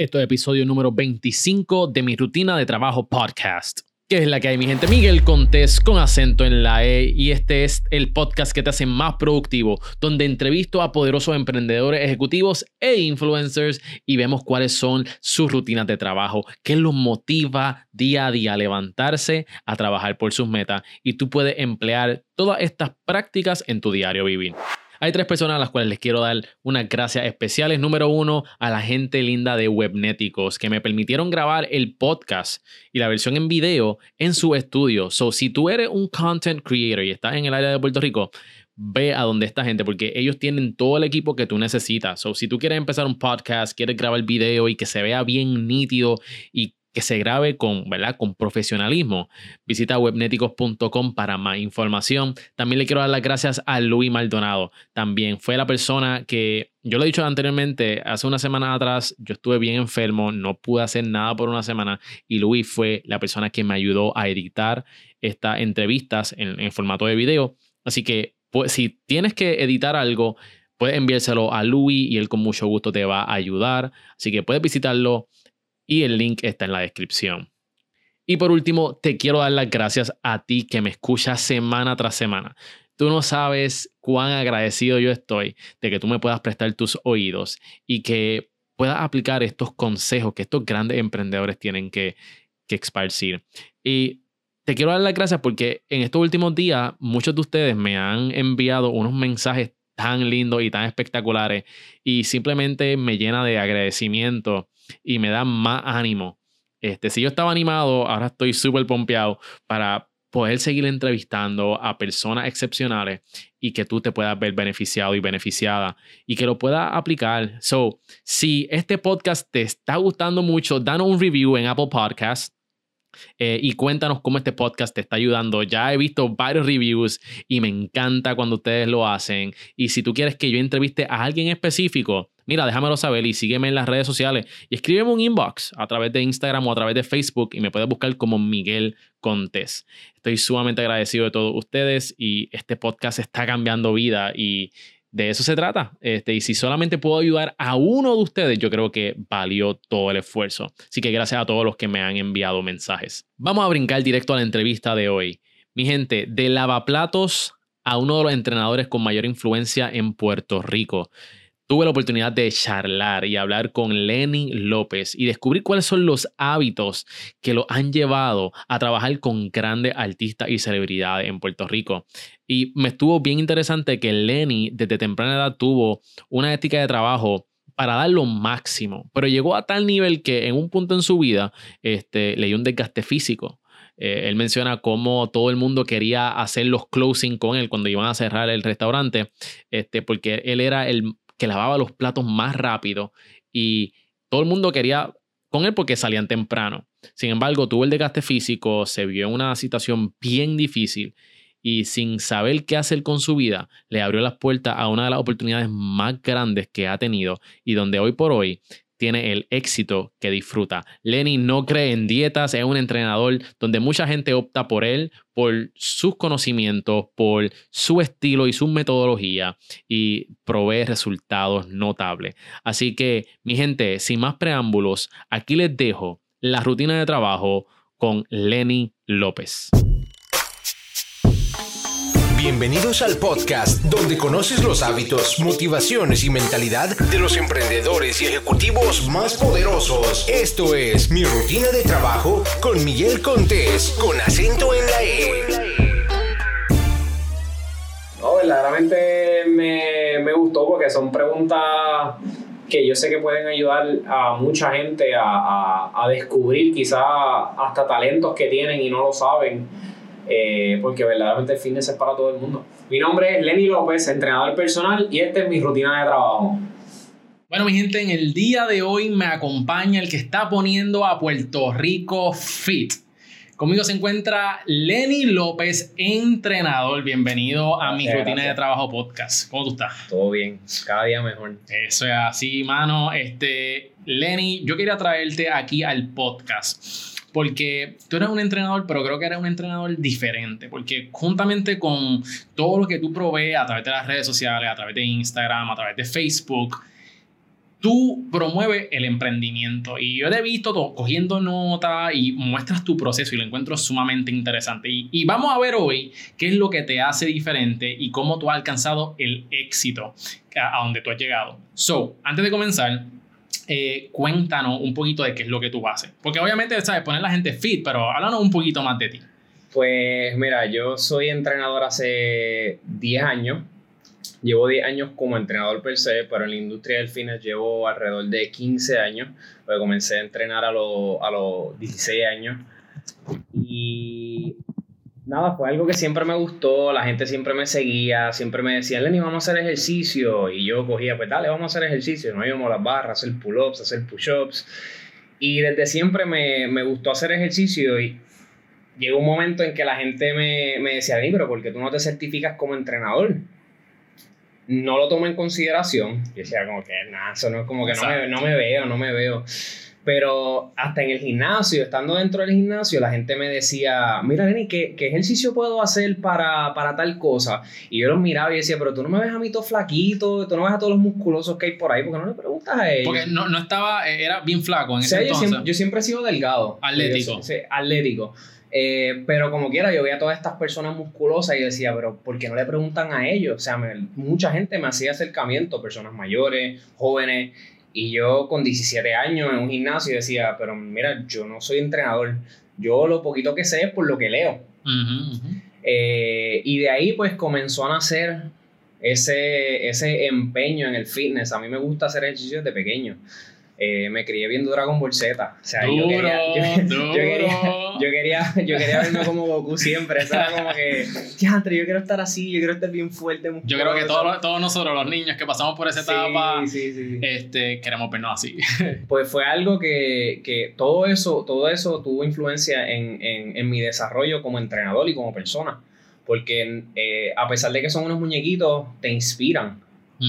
Esto es episodio número 25 de mi rutina de trabajo podcast. ¿Qué es la que hay, mi gente? Miguel Contés con acento en la E y este es el podcast que te hace más productivo, donde entrevisto a poderosos emprendedores, ejecutivos e influencers y vemos cuáles son sus rutinas de trabajo, qué los motiva día a día a levantarse, a trabajar por sus metas y tú puedes emplear todas estas prácticas en tu diario vivir. Hay tres personas a las cuales les quiero dar unas gracias especiales. Número uno, a la gente linda de Webnéticos que me permitieron grabar el podcast y la versión en video en su estudio. So, si tú eres un content creator y estás en el área de Puerto Rico, ve a donde está gente porque ellos tienen todo el equipo que tú necesitas. So, si tú quieres empezar un podcast, quieres grabar video y que se vea bien nítido y que se grabe con, ¿verdad? con profesionalismo. Visita webneticos.com para más información. También le quiero dar las gracias a Luis Maldonado. También fue la persona que, yo lo he dicho anteriormente, hace una semana atrás yo estuve bien enfermo, no pude hacer nada por una semana y Luis fue la persona que me ayudó a editar estas entrevistas en, formato de video. Así que pues, si tienes que editar algo, puedes enviárselo a Luis y él con mucho gusto te va a ayudar. Así que puedes visitarlo y el link está en la descripción. Y por último, te quiero dar las gracias a ti que me escuchas semana tras semana. Tú no sabes cuán agradecido yo estoy de que tú me puedas prestar tus oídos y que puedas aplicar estos consejos que estos grandes emprendedores tienen que, que esparcir. Y te quiero dar las gracias porque en estos últimos días muchos de ustedes me han enviado unos mensajes tan lindos y tan espectaculares y simplemente me llena de agradecimiento y me da más ánimo. Este, si yo estaba animado, ahora estoy súper pompeado para poder seguir entrevistando a personas excepcionales y que tú te puedas ver beneficiado y beneficiada y que lo puedas aplicar. So, si este podcast te está gustando mucho, danos un review en Apple Podcasts. Eh, y cuéntanos cómo este podcast te está ayudando. Ya he visto varios reviews y me encanta cuando ustedes lo hacen. Y si tú quieres que yo entreviste a alguien específico, mira, déjamelo saber y sígueme en las redes sociales y escríbeme un inbox a través de Instagram o a través de Facebook y me puedes buscar como Miguel Contés. Estoy sumamente agradecido de todos ustedes y este podcast está cambiando vida y de eso se trata. Este, y si solamente puedo ayudar a uno de ustedes, yo creo que valió todo el esfuerzo. Así que gracias a todos los que me han enviado mensajes. Vamos a brincar directo a la entrevista de hoy. Mi gente, de lavaplatos a uno de los entrenadores con mayor influencia en Puerto Rico tuve la oportunidad de charlar y hablar con Lenny López y descubrir cuáles son los hábitos que lo han llevado a trabajar con grandes artistas y celebridades en Puerto Rico. Y me estuvo bien interesante que Lenny desde temprana edad tuvo una ética de trabajo para dar lo máximo, pero llegó a tal nivel que en un punto en su vida este, le dio un desgaste físico. Eh, él menciona cómo todo el mundo quería hacer los closing con él cuando iban a cerrar el restaurante, este, porque él era el que lavaba los platos más rápido y todo el mundo quería con él porque salían temprano. Sin embargo, tuvo el desgaste físico, se vio en una situación bien difícil y sin saber qué hacer con su vida, le abrió las puertas a una de las oportunidades más grandes que ha tenido y donde hoy por hoy tiene el éxito que disfruta. Lenny no cree en dietas, es un entrenador donde mucha gente opta por él, por sus conocimientos, por su estilo y su metodología y provee resultados notables. Así que, mi gente, sin más preámbulos, aquí les dejo la rutina de trabajo con Lenny López. Bienvenidos al podcast donde conoces los hábitos, motivaciones y mentalidad de los emprendedores y ejecutivos más poderosos. Esto es Mi Rutina de Trabajo con Miguel Contés, con acento en la E. No, verdaderamente me, me gustó porque son preguntas que yo sé que pueden ayudar a mucha gente a, a, a descubrir quizás hasta talentos que tienen y no lo saben eh, porque verdaderamente el fitness es para todo el mundo. Mi nombre es Lenny López, entrenador personal, y esta es mi rutina de trabajo. Bueno, mi gente, en el día de hoy me acompaña el que está poniendo a Puerto Rico fit. Conmigo se encuentra Lenny López, entrenador. Bienvenido a mi rutina de trabajo podcast. ¿Cómo tú estás? Todo bien, cada día mejor. Eso es así, mano. Este, Lenny, yo quería traerte aquí al podcast porque tú eres un entrenador, pero creo que eres un entrenador diferente, porque juntamente con todo lo que tú provees a través de las redes sociales, a través de Instagram, a través de Facebook, tú promueves el emprendimiento y yo te he visto todo, cogiendo nota y muestras tu proceso y lo encuentro sumamente interesante. Y, vamos a ver hoy qué es lo que te hace diferente y cómo tú has alcanzado el éxito a, donde tú has llegado. So, antes de comenzar, eh, cuéntanos un poquito de qué es lo que tú haces. Porque obviamente, sabes, poner la gente fit, pero háblanos un poquito más de ti. Pues mira, yo soy entrenador hace 10 años Llevo 10 años como entrenador per se, pero en la industria del fitness llevo alrededor de 15 años, porque comencé a entrenar a, los, a los 16 años. Y nada, fue algo que siempre me gustó, la gente siempre me seguía, siempre me decía, Lenny, vamos a hacer ejercicio. Y yo cogía, pues dale, vamos a hacer ejercicio. Nos íbamos a las barras, hacer pull-ups, hacer push-ups. Y desde siempre me, me, gustó hacer ejercicio y llegó un momento en que la gente me, me decía, Lenny, pero ¿por qué tú no te certificas como entrenador? no lo tomo en consideración. Yo decía, como que nada, eso no es como que no me, no me, veo, no me veo. Pero hasta en el gimnasio, estando dentro del gimnasio, la gente me decía, mira, Lenny, ¿qué, ¿qué, ejercicio puedo hacer para, para, tal cosa? Y yo los miraba y decía, pero tú no me ves a mí todo flaquito, tú no ves a todos los musculosos que hay por ahí, porque no le preguntas a ellos. Porque no, no estaba, era bien flaco en ese entonces. Yo siempre, yo siempre he sido delgado. Atlético. sí, atlético. Eh, pero como quiera, yo veía a todas estas personas musculosas y decía, pero ¿por qué no le preguntan a ellos? O sea, mucha gente me hacía acercamiento, personas mayores, jóvenes, y yo con 17 años en un gimnasio decía, pero mira, yo no soy entrenador, yo lo poquito que sé es por lo que leo. Eh, y de ahí pues comenzó a nacer ese, ese empeño en el fitness. A mí me gusta hacer ejercicios de pequeño. Eh, me crié viendo Dragon Ball Z. O sea, yo, quería, yo, quería, yo, quería, verme como Goku siempre. Eso era como que, ya, yo quiero estar así, yo quiero estar bien fuerte. Yo creo que todos, todos nosotros, los niños que pasamos por esa etapa, este, queremos vernos así. Pues fue algo que, que todo, eso, todo eso tuvo influencia en, en, en mi desarrollo como entrenador y como persona. Porque eh, a pesar de que son unos muñequitos, te inspiran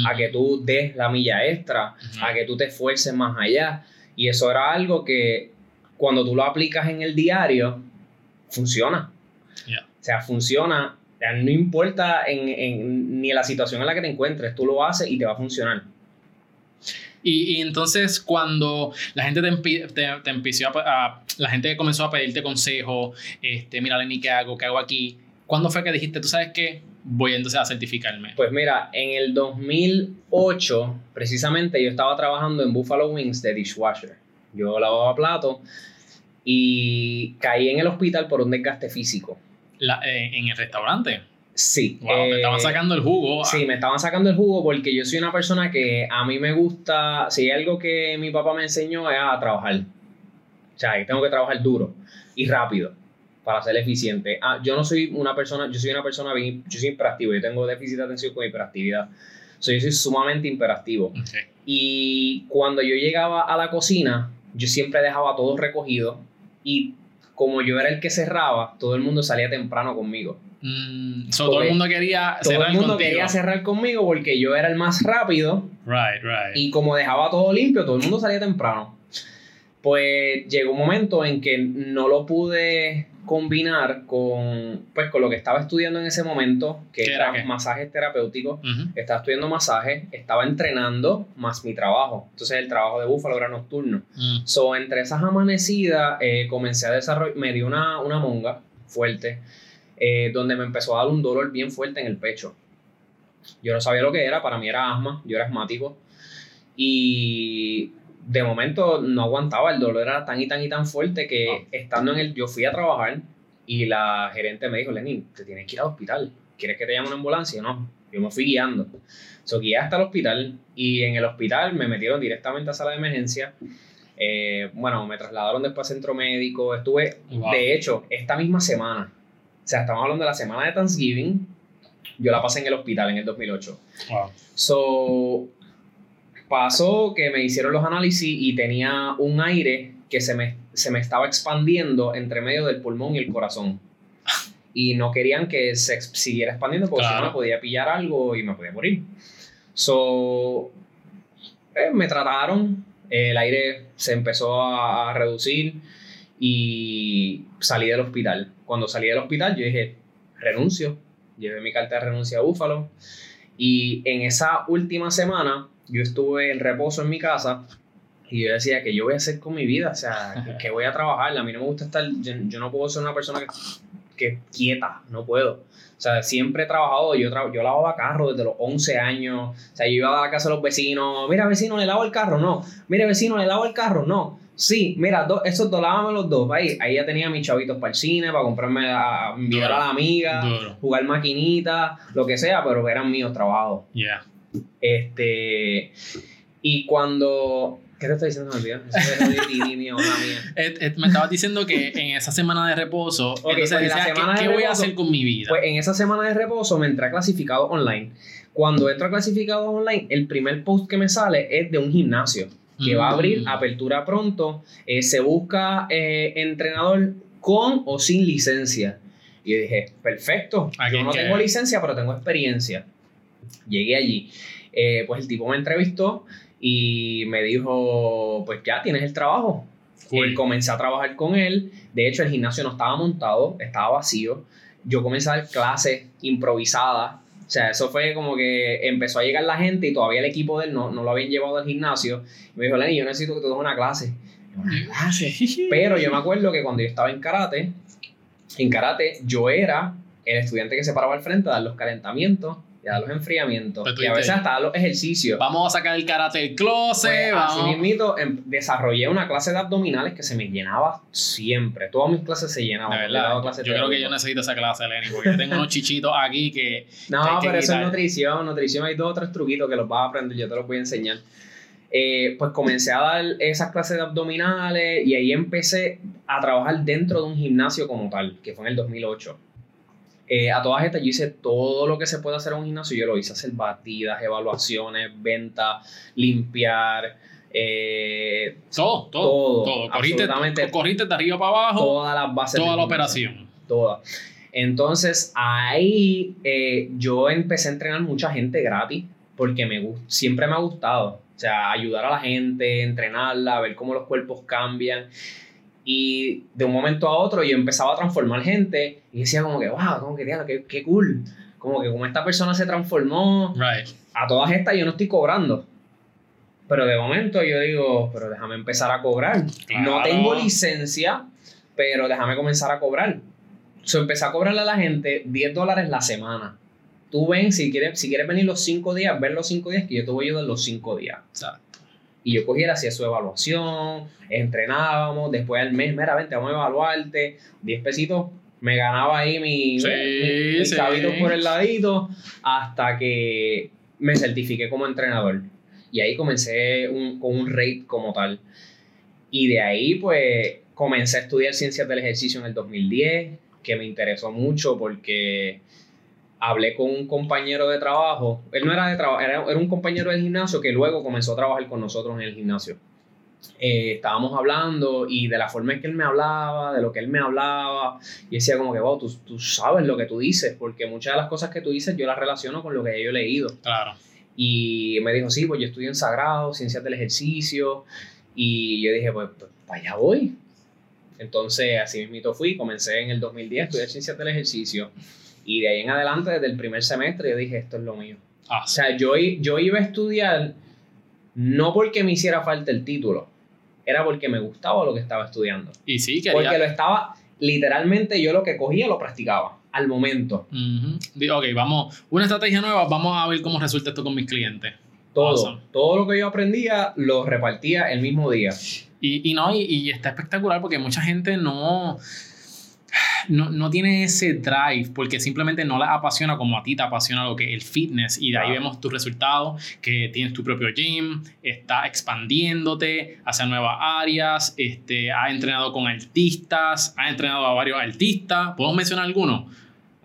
a que tú des la milla extra, a que tú te esfuerces más allá. Y eso era algo que cuando tú lo aplicas en el diario, funciona. O sea, funciona. no importa en, en, ni la situación en la que te encuentres, tú lo haces y te va a funcionar. Y, y entonces cuando la gente te, te, empezó a, la gente comenzó a pedirte consejo, este, mira, Lenny, ¿qué hago? ¿Qué hago aquí? ¿Cuándo fue que dijiste, tú sabes qué? Voy entonces a certificarme? Pues mira, en el 2008, precisamente yo estaba trabajando en Buffalo Wings de dishwasher. Yo lavaba plato y caí en el hospital por un desgaste físico. Eh, ¿En el restaurante? Sí. Wow, te estaban eh, sacando el jugo. Sí, me estaban sacando el jugo porque yo soy una persona que a mí me gusta, si hay algo que mi papá me enseñó es a trabajar. O sea, tengo que trabajar duro y rápido para ser eficiente. Ah, yo no soy una persona, yo soy una persona bien, yo soy imperactivo, yo tengo déficit de atención con hiperactividad. So, yo soy sumamente imperactivo. Y cuando yo llegaba a la cocina, yo siempre dejaba todo recogido y como yo era el que cerraba, todo el mundo salía temprano conmigo. Mm, todo el mundo quería todo cerrar el mundo quería cerrar conmigo porque yo era el más rápido. Right, right. Y como dejaba todo limpio, todo el mundo salía temprano. Pues llegó un momento en que no lo pude combinar con, pues, con lo que estaba estudiando en ese momento, que era masajes terapéuticos. Estaba estudiando masajes, estaba entrenando más mi trabajo. Entonces el trabajo de búfalo era nocturno. Mm. So, entre esas amanecidas eh, comencé a desarrollar, me dio una, una monga fuerte, eh, donde me empezó a dar un dolor bien fuerte en el pecho. Yo no sabía lo que era, para mí era asma, yo era asmático. Y de momento no aguantaba, el dolor era tan y tan y tan fuerte que ah. estando en el, yo fui a trabajar y la gerente me dijo, Lenin, te tienes que ir al hospital, ¿quieres que te llame una ambulancia? No, yo me fui guiando. So, guié hasta el hospital y en el hospital me metieron directamente a sala de emergencia. Eh, bueno, me trasladaron después a centro médico, estuve, de hecho, esta misma semana, o sea, estamos hablando de la semana de Thanksgiving, yo la pasé en el hospital en el 2008. Wow. So, pasó que me hicieron los análisis y tenía un aire que se me, se me estaba expandiendo entre medio del pulmón y el corazón. Y no querían que se siguiera expandiendo porque si no me podía pillar algo y me podía morir. So, eh, me trataron, el aire se empezó a, reducir y salí del hospital. Cuando salí del hospital yo dije, renuncio, llevé mi carta de renuncia a Búfalo y en esa última semana yo estuve en reposo en mi casa y yo decía que yo voy a hacer con mi vida, o sea, que voy a trabajar. A mí no me gusta estar, yo, yo no puedo ser una persona que, que quieta, no puedo. O sea, siempre he trabajado, yo, tra yo lavaba carro desde los 11 años, o sea, yo iba a la casa de los vecinos, mira vecino, le lavo el carro, no, mira vecino, le lavo el carro, no. Sí, mira, do, esos dos, lávame los dos. Ahí, ahí ya tenía mis chavitos para el cine, para comprarme, a, enviar a la amiga, Duro. jugar maquinita, lo que sea, pero eran míos trabajos. Yeah. Este, y cuando... ¿Qué te estoy diciendo? Me me estabas diciendo que en esa semana de reposo, Ok, entonces pues ¿qué, semana de qué voy a hacer con mi vida? Pues en esa semana de reposo me entré a clasificado online. Cuando entro a clasificado online, el primer post que me sale es de un gimnasio que va a abrir Mm. apertura pronto. Eh, se busca eh, entrenador con o sin licencia. Y yo dije, perfecto, yo no tengo licencia, pero tengo experiencia. Llegué allí. Eh, pues el tipo me entrevistó y me dijo, pues ya tienes el trabajo. Cool. Eh, comencé a trabajar con él. De hecho, el gimnasio no estaba montado, estaba vacío. Yo comencé a dar clases improvisadas. O sea, eso fue como que empezó a llegar la gente y todavía el equipo de él no, no lo habían llevado al gimnasio. Y me dijo, Lenny, yo necesito que tú des una clase. Una clase. Pero yo me acuerdo que cuando yo estaba en karate, en karate yo era el estudiante que se paraba al frente a dar los calentamientos y a dar los enfriamientos. Tú y a veces hasta dar los ejercicios. Vamos a sacar el karate del closet, Pues, así vamos. mismito, em- desarrollé una clase de abdominales que se me llenaba siempre. Todas mis clases se llenaban. De verdad, yo creo que yo necesito esa clase, Lenny, porque yo tengo unos chichitos aquí que... No, que hay que pero eso es nutrición. Nutrición hay dos o tres truquitos que los vas a aprender. Yo te los voy a enseñar. Eh, pues comencé a dar esas clases de abdominales y ahí empecé a trabajar dentro de un gimnasio como tal, que fue en el 2008. Eh, a todas estas yo hice todo lo que se puede hacer en un gimnasio. Yo lo hice hacer batidas, evaluaciones, ventas, limpiar, eh, Todo, todo, Todo, todo. Corriste, de arriba para abajo, todas las bases. toda la operación. Toda. Entonces ahí eh, yo empecé a entrenar mucha gente gratis porque me siempre me ha gustado. O sea, ayudar a la gente, entrenarla, ver cómo los cuerpos cambian. Y de un momento a otro yo empezaba a transformar gente y decía como que, wow, como que, qué, qué cool. Como que como esta persona se transformó, Right. a todas estas yo no estoy cobrando. Pero de momento yo digo, pero déjame empezar a cobrar. Claro. No tengo licencia, pero déjame comenzar a cobrar. So, empecé a cobrarle a la gente 10 dólares la semana. Tú ven, si quieres, si quieres venir los 5 días, ven los 5 días que yo te voy a ayudar los 5 días. Exacto. Y yo cogía, hacía su evaluación, entrenábamos, después al mes, mira, vente, vamos a evaluarte, 10 pesitos, me ganaba ahí mi, Sí, mi- mis sí. chavitos por el ladito, hasta que me certifiqué como entrenador. Y ahí comencé un- con un rate como tal. Y de ahí, pues, comencé a estudiar ciencias del ejercicio en el 2010, que me interesó mucho porque hablé con un compañero de trabajo. Él no era de trabajo, era, era un compañero del gimnasio que luego comenzó a trabajar con nosotros en el gimnasio. Eh, estábamos hablando y de la forma en que él me hablaba, de lo que él me hablaba, y decía como que, wow, tú, tú sabes lo que tú dices, porque muchas de las cosas que tú dices yo las relaciono con lo que yo he leído. Claro. Y me dijo, sí, pues yo estudio en Sagrado, Ciencias del Ejercicio. Y yo dije, pues, pues allá voy. Entonces, así mismito fui, comencé en el 2010 a estudiar Ciencias del Ejercicio. Y de ahí en adelante, desde el primer semestre, yo dije, esto es lo mío. Ah, O sea, yo, iba a estudiar no porque me hiciera falta el título, era porque me gustaba lo que estaba estudiando. y sí, quería... Porque lo estaba, literalmente yo lo que cogía lo practicaba al momento. Ujú. Di- Ok, vamos, una estrategia nueva, vamos a ver cómo resulta esto con mis clientes. Todo, Awesome. todo lo que yo aprendía lo repartía el mismo día. Y, y no, y, y está espectacular porque mucha gente no, no, no tiene ese drive porque simplemente no la apasiona como a ti te apasiona lo que es el fitness. Y de ahí vemos tus resultados, que tienes tu propio gym, está expandiéndote hacia nuevas áreas, este, has entrenado con artistas, has entrenado a varios artistas. ¿Podemos mencionar algunos?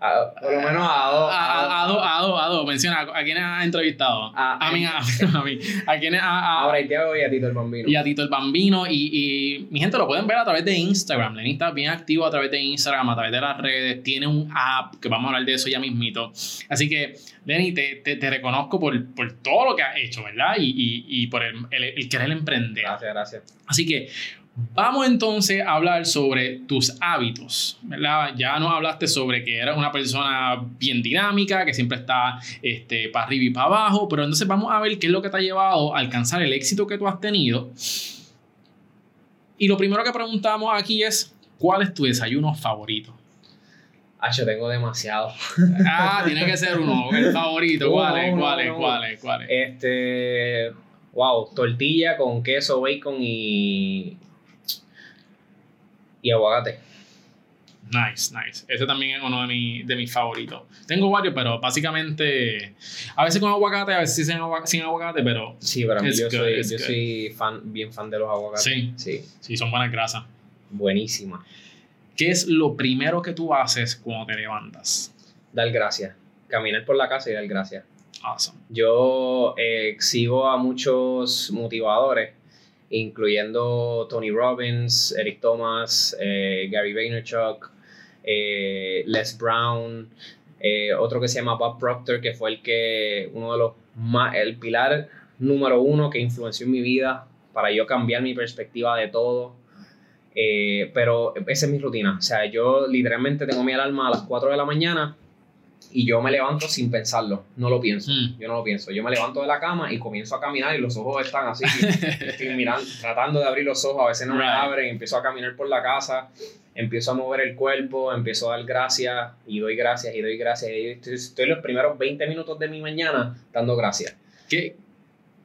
A- por lo menos a dos. A, a, a dos, a dos, a dos. Menciona a, a quiénes has entrevistado. A- A, mí, a, a mí. A quiénes ha- Ahora y a Tito el Bambino. y a Tito el Bambino. Y, y mi gente lo pueden ver a través de Instagram. Lenny está bien activo a través de Instagram, a través de las redes. Tiene un app que vamos a hablar de eso ya mismito. Así que, Lenny, te, te, te reconozco por, por todo lo que has hecho, ¿verdad? Y, y, y por el, el, el querer emprender. Gracias, gracias. Así que Vamos entonces a hablar sobre tus hábitos, ¿verdad? Ya nos hablaste sobre que eras una persona bien dinámica, que siempre está este, para arriba y para abajo, pero entonces vamos a ver qué es lo que te ha llevado a alcanzar el éxito que tú has tenido. Y lo primero que preguntamos aquí es, ¿cuál es tu desayuno favorito? Ah, yo tengo demasiado. Ah, tiene que ser uno, el favorito. ¿Cuál es? ¿Cuál es? ¿Cuál es? ¿Cuál es? Este, wow, tortilla con queso, bacon y y aguacate. Nice, nice. Ese también es uno de, mi, de mis favoritos. Tengo varios, pero básicamente a veces con aguacate, a veces sin, sin aguacate, pero. Sí, para mí yo, good, soy, yo soy fan, bien fan de los aguacates. Sí. Sí, Sí, son buenas grasas. buenísima. ¿Qué es lo primero que tú haces cuando te levantas? Dar gracias. Caminar por la casa y dar gracias. Awesome. Yo eh, sigo a muchos motivadores, incluyendo Tony Robbins, Eric Thomas, eh, Gary Vaynerchuk, eh, Les Brown, eh, otro que se llama Bob Proctor, que fue el que uno de los más, el pilar número uno que influenció en mi vida para yo cambiar mi perspectiva de todo. Pero esa es mi rutina. O sea, yo literalmente tengo mi alarma a las 4 de la mañana y yo me levanto sin pensarlo. No lo pienso. Mm. Yo no lo pienso. Yo me levanto de la cama y comienzo a caminar y los ojos están así. Estoy mirando, tratando de abrir los ojos. A veces no me abren. Empiezo a caminar por la casa. Empiezo a mover el cuerpo. Empiezo a dar gracias y doy gracias y doy gracias. Y estoy, estoy los primeros 20 minutos de mi mañana dando gracias. ¿Qué,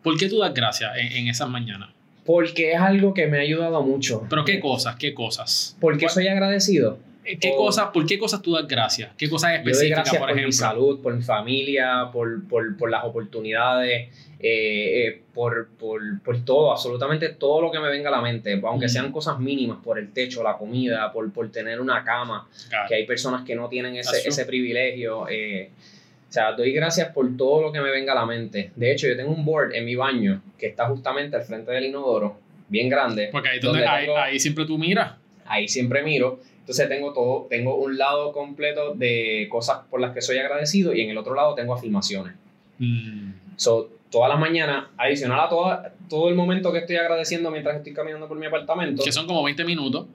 ¿Por qué tú das gracias en, en esas mañanas? Porque es algo que me ha ayudado mucho. ¿Pero qué cosas? ¿Qué cosas? Porque soy agradecido. ¿Qué o- cosas? ¿Por qué cosas tú das gracias? ¿Qué cosas específicas, gracias por por, mi ejemplo? salud, por mi familia, por, por, por las oportunidades, eh, eh, por, por, por todo, absolutamente todo lo que me venga a la mente, aunque Mm. sean cosas mínimas, por el techo, la comida, por, por tener una cama, Claro. que hay personas que no tienen ese, ese privilegio. eh, o sea, doy gracias por todo lo que me venga a la mente. De hecho, yo tengo un board en mi baño que está justamente al frente del inodoro, bien grande. Porque ahí, donde, donde ahí, tengo- ahí siempre tú miras. ahí siempre miro. Entonces tengo todo, tengo un lado completo de cosas por las que soy agradecido y en el otro lado tengo afirmaciones. Mm. So, todas las mañanas, adicional a toda- todo el momento que estoy agradeciendo mientras estoy caminando por mi apartamento, Que son como 20 minutos.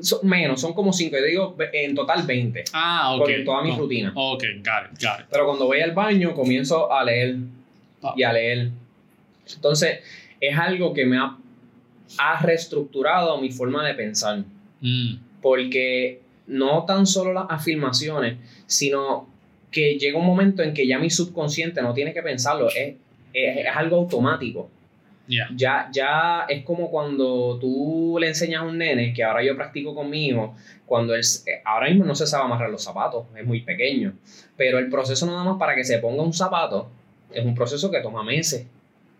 son menos, son como 5, yo digo en total 20, Ah, ok. porque toda mi Oh, rutina. Ok, got it, got it. Pero cuando voy al baño comienzo a leer Ah. y a leer. Entonces, es algo que me ha, ha reestructurado mi forma de pensar. Mm. Porque no tan solo las afirmaciones, sino que llega un momento en que ya mi subconsciente no tiene que pensarlo, es, es, es algo automático. Yeah. Ya, ya es como cuando tú le enseñas a un nene, que ahora yo practico con mi hijo, cuando él, eh, ahora mismo no se sabe amarrar los zapatos, es muy pequeño, pero el proceso nada más para que se ponga un zapato es un proceso que toma meses.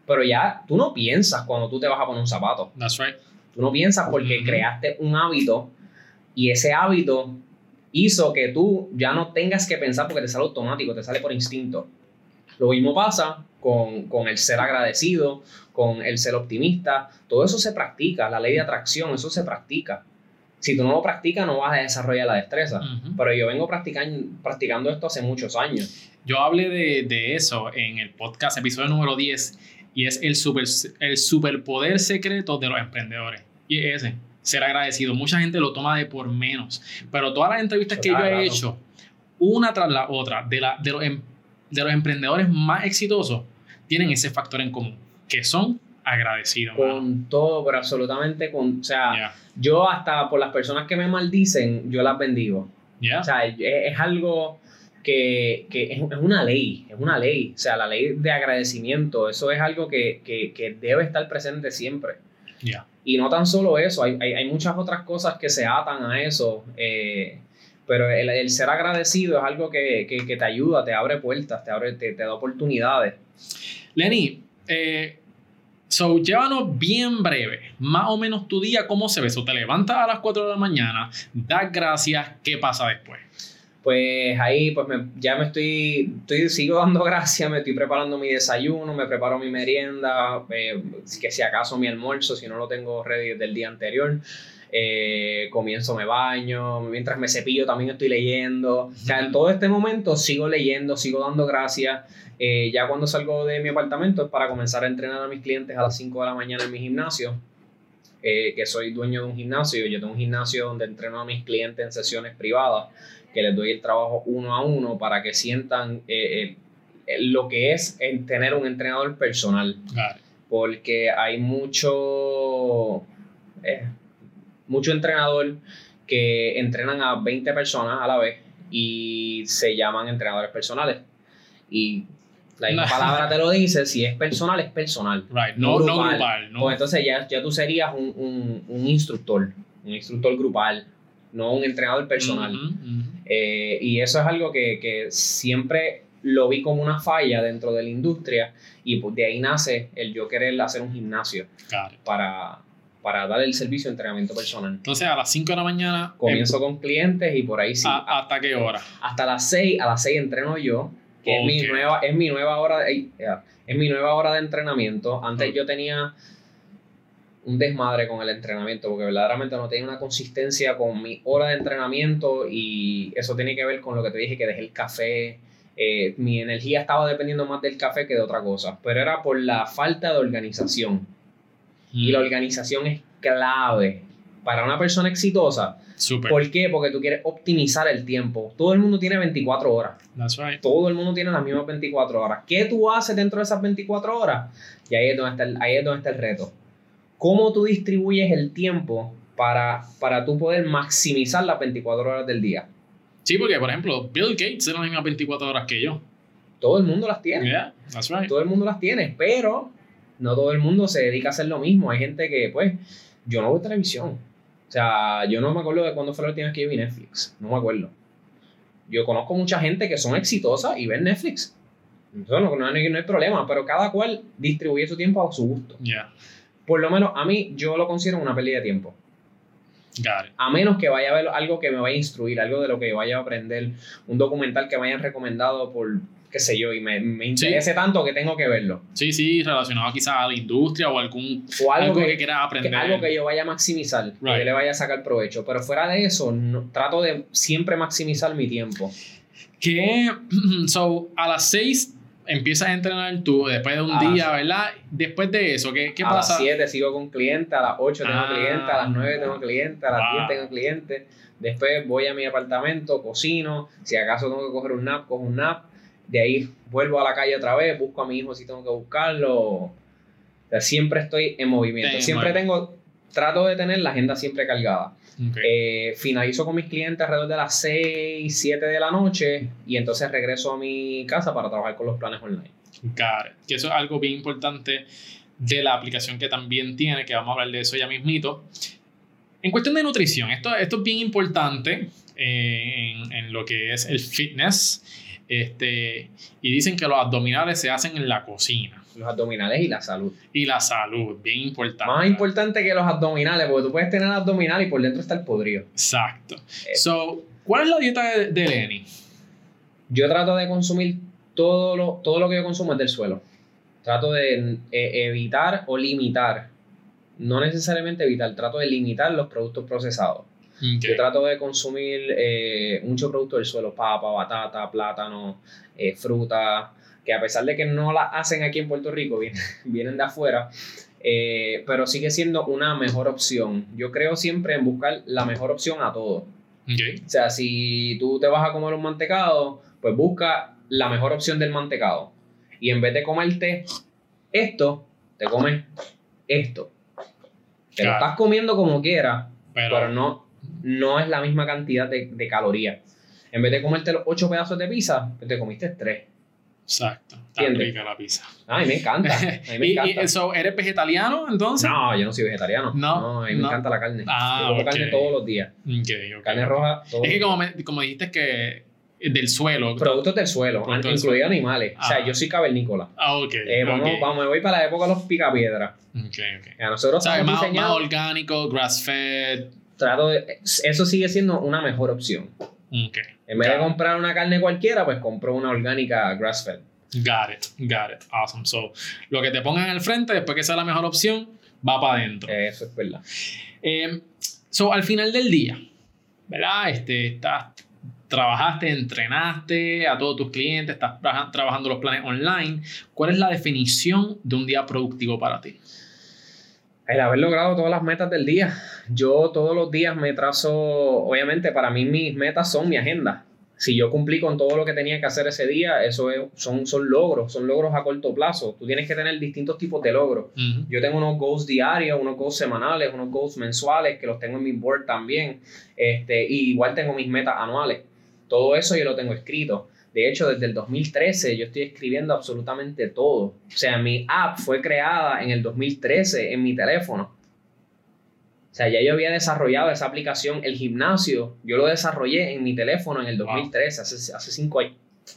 Pero ya tú no piensas cuando tú te vas a poner un zapato. That's right. Tú no piensas porque creaste un hábito y ese hábito hizo que tú ya no tengas que pensar porque te sale automático, te sale por instinto. Lo mismo pasa con, con el ser agradecido, con el ser optimista. Todo eso se practica, la ley de atracción, eso se practica. Si tú no lo practicas, no vas a desarrollar la destreza. Pero yo vengo practicando, practicando esto hace muchos años. Yo hablé de, de eso en el podcast, episodio número 10, y es el, super, el superpoder secreto de los emprendedores. Y es ese, ser agradecido. Mucha gente lo toma de por menos, pero todas las entrevistas que yo Cada he rato. hecho, una tras la otra, de, la, de, los, em- de los emprendedores más exitosos, tienen ese factor en común, que son agradecidos. mano. Con todo, pero absolutamente con... O sea, Yeah. yo hasta por las personas que me maldicen, yo las bendigo. Yeah. O sea, es, es algo que, que es, es una ley, es una ley. O sea, la ley de agradecimiento, eso es algo que, que, que debe estar presente siempre. Yeah. Y no tan solo eso, hay, hay, hay muchas otras cosas que se atan a eso. eh, pero el, el ser agradecido es algo que, que, que te ayuda, te abre puertas, te, abre, te, te da oportunidades. Lenny, eh, so, llévanos bien breve, más o menos tu día, ¿cómo se ve? So, te levantas a las 4 de la mañana, das gracias, ¿qué pasa después? Pues ahí pues me- ya me estoy, estoy, sigo dando gracias, me estoy preparando mi desayuno, me preparo mi merienda, eh, que si acaso mi almuerzo, si no lo tengo ready desde el día anterior. Eh, comienzo, me baño, mientras me cepillo también estoy leyendo. O sea, en todo este momento sigo leyendo, sigo dando gracias. Eh, ya cuando salgo de mi apartamento es para comenzar a entrenar a mis clientes a las 5 de la mañana en mi gimnasio. eh, que soy dueño de un gimnasio. Yo tengo un gimnasio donde entreno a mis clientes en sesiones privadas, que les doy el trabajo uno a uno para que sientan eh, eh, lo que es el tener un entrenador personal. Porque hay mucho, eh, mucho entrenador que entrenan a 20 personas a la vez y se llaman entrenadores personales. Y la misma palabra te lo dice, si es personal, es personal. Right. No, no grupal. no. Pues entonces ya, ya tú serías un, un, un instructor, un instructor grupal, no un entrenador personal. Eh, y eso es allo que, que siempre lo vi como una falla dentro de la industria y pues de ahí nace el yo querer hacer un gimnasio it. para, para dar el servicio de entrenamiento personal. Entonces a las 5 de la mañana. Comienzo con clientes y por ahí em- sí. a- ¿Hasta qué hora? Hasta las 6, a las 6 entreno yo, que es, mi nueva, es mi nueva hora de, ya, es mi nueva hora de entrenamiento. Antes Ok. yo tenía un desmadre con el entrenamiento porque verdaderamente no tenía una consistencia con mi hora de entrenamiento y eso tiene que ver con lo que te dije que dejé el café. eh, mi energía estaba dependiendo más del café que de otra cosa, pero era por la falta de organización. Y Mm. la organización es clave para una persona exitosa. Super. ¿Por qué? Porque tú quieres optimizar el tiempo. Todo el mundo tiene 24 horas. That's right. Todo el mundo tiene las mismas 24 horas. ¿Qué tú haces dentro de esas 24 horas? Y ahí es donde está el, ahí es donde está el reto. ¿Cómo tú distribuyes el tiempo para, para tú poder maximizar las 24 horas del día? Sí, porque por ejemplo, Bill Gates tiene las mismas 24 horas que yo. Todo el mundo las tiene. Yeah, that's right. Todo el mundo las tiene, pero no todo el mundo se dedica a hacer lo mismo. Hay gente que, pues, yo no veo televisión. O sea, yo no me acuerdo de cuándo fue la última vez que yo vi Netflix. No me acuerdo. Yo conozco mucha gente que son exitosas y ven Netflix. Eso no, no hay, no hay problema, pero cada cual distribuye su tiempo a su gusto. Yeah, Por lo menos a mí, yo lo considero una pérdida de tiempo. A menos que vaya a ver algo que me vaya a instruir, algo de lo que vaya a aprender, un documental que me hayan recomendado por, qué sé yo, y me, me interese tanto que tengo que verlo. Sí, sí, relacionado quizás a la industria o algún O algo, algo, que, que, quieras que- aprender. algo que yo vaya a maximizar, que Right. yo le vaya a sacar provecho. Pero fuera de eso, no- trato de siempre maximizar mi tiempo. Que, so, a las 6 empiezas a entrenar tú después de un A día, ¿verdad? Después de eso, ¿qué, qué a pasa? las 7 sigo con clientes, a las 8 tengo Ah. clientes, a las 9 tengo clientes, a las Wow. 10 tengo clientes. Después voy a mi apartamento, cocino. Si acaso tengo que coger un nap, cojo un nap. De ahí vuelvo a la calle otra vez, busco a mi hijo si tengo que buscarlo. O sea, siempre estoy en movimiento. En siempre tengo, trato de tener la agenda siempre cargada. Eh, finalizo con mis clientes alrededor de las 6, 7 de la noche y entonces regreso a mi casa para trabajar con los planes online. Got it. Que eso es algo bien importante de la aplicación que también tiene, que vamos a hablar de eso ya mismito. En cuestión de nutrición, esto, esto es bien importante eh, en, en lo que es el fitness. Este, y dicen que los abdominales se hacen en la cocina. Los abdominales y la salud. Y la salud, bien importante. Más importante que los abdominales, porque tú puedes tener abdominal y por dentro está el podrido. Exacto. Eh. So, ¿cuál es la dieta de, de Lenny? Yo trato de consumir todo lo, todo lo que yo consumo es del suelo. Trato de eh, evitar o limitar, no necesariamente evitar, trato de limitar los productos procesados. Yo trato de consumir eh, mucho producto del suelo, papa, batata, plátano, eh, fruta, que a pesar de que no la hacen aquí en Puerto Rico, vienen, vienen de afuera, eh, pero sigue siendo una mejor opción. Yo creo siempre en buscar la mejor opción a todo. O sea, si tú te vas a comer un mantecado, pues busca la mejor opción del mantecado. Y en vez de comerte esto, te comes esto. Te lo estás comiendo como quieras, Pero, pero no, no es la misma cantidad de, de calorías. En vez de comerte los ocho pedazos de pizza, pues te comiste tres. Exacto. ¿Entiendes? rica la pizza. Ay, me encanta. A mí me y, encanta. y so, ¿Eres vegetariano entonces? No, yo no soy vegetariano. No, a mí me no. encanta la carne. Ah, yo como carne todos los días. Ok, ok. Carne roja, todos Es que como, me- como dijiste que del suelo. Productos del suelo, Productos del incluidos animales. O Ah. sea, yo soy cavernícola. Ah, ok. Eh, vamos, ok. vamos, me voy para la época de los picapiedras. Ok, ok. A nosotros estamos Más, más orgánico, grass fed. trato de- eso sigue siendo una mejor opción. Ok. En vez de Got comprar una carne cualquiera, pues compro una orgánica grass fed. Got it, got it. Awesome. So, lo que te pongan al frente, después que sea la mejor opción, va para adentro. Eso es verdad. Eh, so, al final del día, ¿verdad? Este, estás, trabajaste, entrenaste a todos tus clientes, estás trabaja- trabajando los planes online. ¿Cuál es la definición de un día productivo para ti? El haber logrado todas las metas del día. Yo todos los días me trazo, obviamente para mí mis metas son mi agenda. Si yo cumplí con todo lo que tenía que hacer ese día, eso es- son, son logros, son logros a corto plazo. Tú tienes que tener distintos tipos de logros. Yo tengo unos goals diarios, unos goals semanales, unos goals mensuales que los tengo en mi board también. Este, y igual tengo mis metas anuales. Todo eso yo lo tengo escrito. De hecho, desde el 2013 yo estoy escribiendo absolutamente todo. O sea, mi app fue creada en el 2013 en mi teléfono. O sea, ya yo había desarrollado esa aplicación, el gimnasio, yo lo desarrollé en mi teléfono en el Wow. 2013, hace, hace cinco,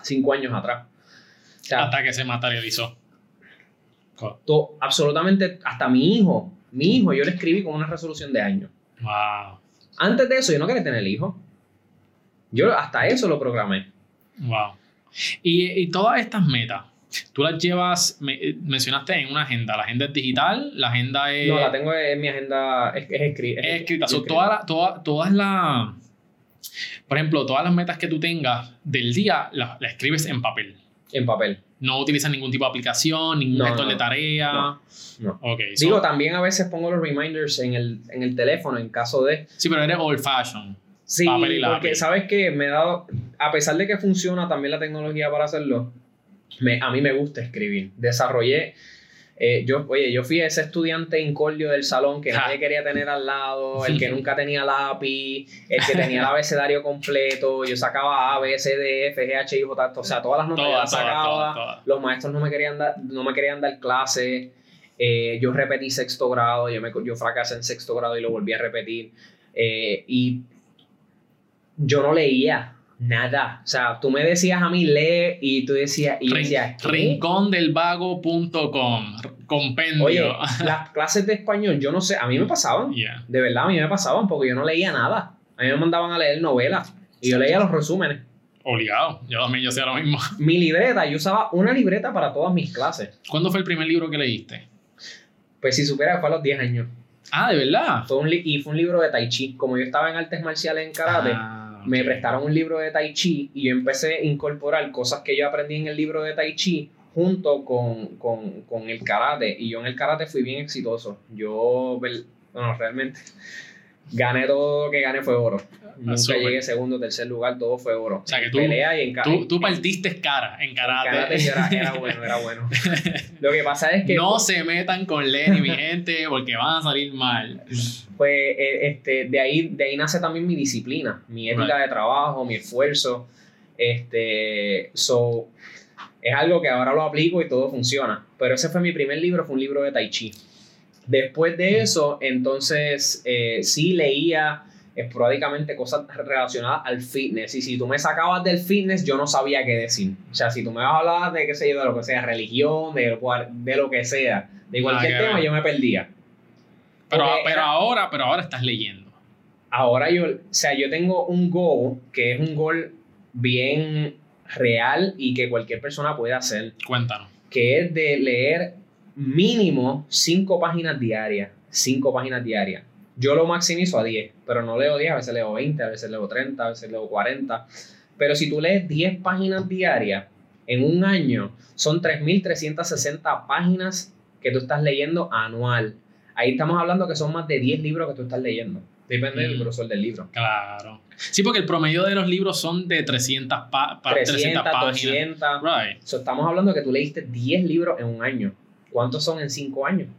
cinco años atrás. O sea, Hasta que se materializó. To- absolutamente, hasta mi hijo, mi hijo yo le escribí con una resolución de año. Wow. Antes de eso yo no quería tener hijo. Yo hasta eso lo programé. Wow. Y, y todas estas metas, tú las llevas, me- mencionaste en una agenda. La agenda es digital, la agenda es, no, la tengo en mi agenda, es, es escri- es escrita. es So, toda la- toda- todas las, por ejemplo, todas las metas que tú tengas del día, las las escribes en papel. en papel. No utilizas ningún tipo de aplicación, ningún gestor no, de tarea. no, no. Ok, so- Digo, también a veces pongo los reminders en el, en el teléfono en caso de... sí, pero eres old fashion. Sí, Papel y porque sabes que me he dado, a pesar de que funciona también la tecnología para hacerlo, me, a mí me gusta escribir. Desarrollé, eh, yo, oye, yo fui ese estudiante incordio del salón que Ja. nadie quería tener al lado, el que nunca tenía lápiz, el que tenía el abecedario completo, yo sacaba A, B, C, D, F, G, H, I, J, o sea, todas las notas yo Todas, las sacaba, los maestros no me querían dar, no me querían dar clase. Eh, yo repetí sexto grado, yo, me, yo fracasé en sexto grado y lo volví a repetir. Eh, y yo no leía nada. O sea, tú me decías a mí lee y tú decías, y yo Rin- decía, ¿qué? rincondelvago.com compendio. Oye, las clases de español, yo no sé, a mí me pasaban. Yeah. De verdad, a mí me pasaban porque yo no leía nada. A mí me mandaban a leer novelas y yo leía los resúmenes. Obligado. Yo también yo hacía lo mismo. Mi libreta, yo usaba una libreta para todas mis clases. ¿Cuándo fue el primer libro que leíste? Pues si supiera que fue a los 10 años. Ah, de verdad. Fue un li- y fue un libro de Tai Chi. Como yo estaba en artes marciales en karate, Ah, me prestaron un libro de Tai Chi y yo empecé a incorporar cosas que yo aprendí en el libro de Tai Chi junto con, con, con el karate. Y yo en el karate fui bien exitoso. Yo, bueno, realmente gané todo lo que gané fue oro. Nunca súper. llegué segundo, tercer lugar, todo fue oro. O sea, que En tú- pelea y en, Tú, tú en- partiste cara en en karate. karate yo era, era bueno, era bueno. Lo que pasa es que no se metan con Lenny, mi gente, porque van a salir mal. pues eh, este, de ahí, de ahí nace también mi disciplina, mi ética Right. de trabajo, mi esfuerzo. Este, so, es algo que ahora lo aplico y todo funciona. Pero ese fue mi primer libro, fue un libro de Tai Chi. Después de eso, entonces eh, sí leía esporádicamente cosas relacionadas al fitness. Y si tú me sacabas del fitness, yo no sabía qué decir. O sea, si tú me vas a hablar de qué sé yo, de lo que sea, religión, de, de lo que sea, de cualquier tema, yo me perdía. Pero, Porque pero ahora, pero ahora estás leyendo. ahora yo, o sea, yo tengo un goal que es un goal bien real y que cualquier persona puede hacer, Cuéntanos. que es de leer mínimo cinco páginas diarias, cinco páginas diarias. Yo lo maximizo a 10, pero no leo 10, a veces leo 20, a veces leo 30, a veces leo 40. Pero si tú lees 10 páginas diarias en un año, son 3.360 páginas que tú estás leyendo anual. Ahí estamos hablando que son más de 10 libros que tú estás leyendo. Depende del Mm. grosor del libro. Claro. Sí, porque el promedio de los libros son de 300, pa- pa- 300 300, páginas. 200. Right. So, estamos hablando que tú leíste 10 libros en un año. ¿Cuántos son en 5 años?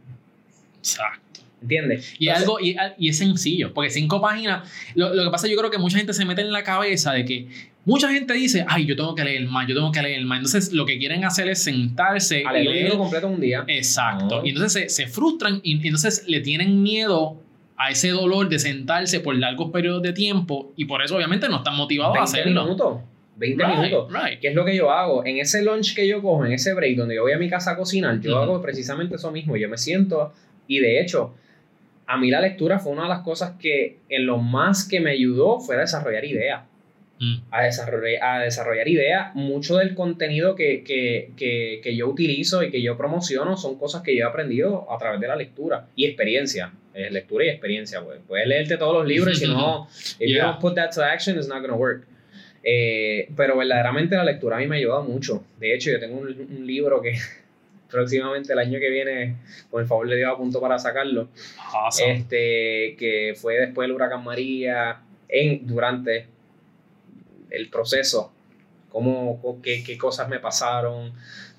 Exacto. ¿Entiendes? Y, Entonces, algo, y, y es sencillo, porque cinco páginas, lo, lo que pasa yo creo que mucha gente se mete en la cabeza de que mucha gente dice, ay, yo tengo que leer más, yo tengo que leer más. Entonces lo que quieren hacer es sentarse a y leer un leer. libro completo un día. Exacto. No. Y entonces se, se frustran y, y entonces le tienen miedo a ese dolor de sentarse por largos periodos de tiempo y por eso obviamente no están motivados a 20 hacerlo. minutos. 20 Right, minutos. right. ¿Qué es lo que yo hago? En ese lunch que yo cojo, en ese break donde yo voy a mi casa a cocinar, yo Ujú. hago precisamente eso mismo. Yo me siento y de hecho, a mí la lectura fue una de las cosas que en lo más que me ayudó fue a desarrollar ideas. Mm. A desarrollar, a desarrollar ideas. Mucho del contenido que, que, que, que yo utilizo y que yo promociono son cosas que yo he aprendido a través de la lectura y experiencia. Eh, lectura y experiencia. Pues. Puedes leerte todos los libros y si no, if you Yeah. don't put that to action, it's not going to work. Eh, pero verdaderamente la lectura a mí me ha ayudado mucho. De hecho, yo tengo un, un libro que próximamente el año que viene, con el favor de Dios, a punto para sacarlo. Awesome. Este, que fue después del huracán María, en, durante el proceso, cómo, qué, qué cosas me pasaron.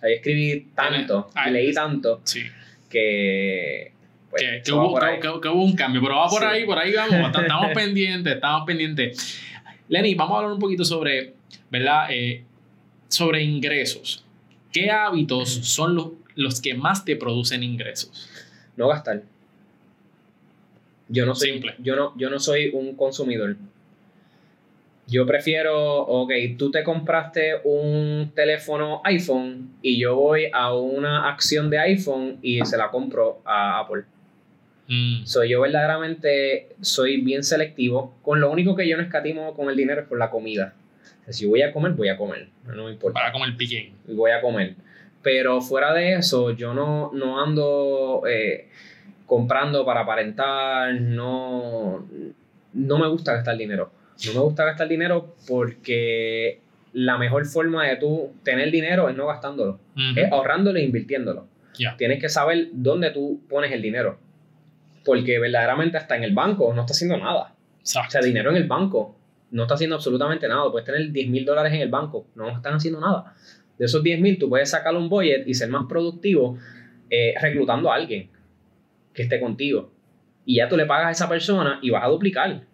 Ahí escribí tanto, y leí tanto, sí. que... pues, que, que hubo, que- hubo un cambio, pero va por Sí. ahí, por ahí vamos. Est- Estamos pendientes, estamos pendientes. Lenny, vamos a hablar un poquito sobre, ¿verdad? Eh, sobre ingresos. ¿Qué hábitos son los, los que más te producen ingresos? No gastar. Yo no soy, Simple. Yo no, yo no soy un consumidor. Yo prefiero, ok, tú te compraste un teléfono iPhone y yo voy a una acción de iPhone y se la compro a Apple. Mm, So, yo verdaderamente soy bien selectivo. Con lo único que yo no escatimo con el dinero es con la comida. O sea, si voy a comer, voy a comer. No me importa para como el piquín. voy a comer. Pero fuera de eso, yo no, no ando eh, comprando para aparentar, no, no me gusta gastar dinero. No me gusta gastar dinero porque la mejor forma de tú tener dinero es no gastándolo, es ahorrándolo e invirtiéndolo. Tienes que saber dónde tú pones el dinero. Porque verdaderamente hasta en el banco no está haciendo nada. O sea, dinero en el banco no está haciendo absolutamente nada. Puedes tener 10 mil dólares en el banco, no están haciendo nada. De esos 10 mil, tú puedes sacar un budget y ser más productivo eh, reclutando a alguien que esté contigo. Y ya tú le pagas a esa persona y vas a duplicar. En-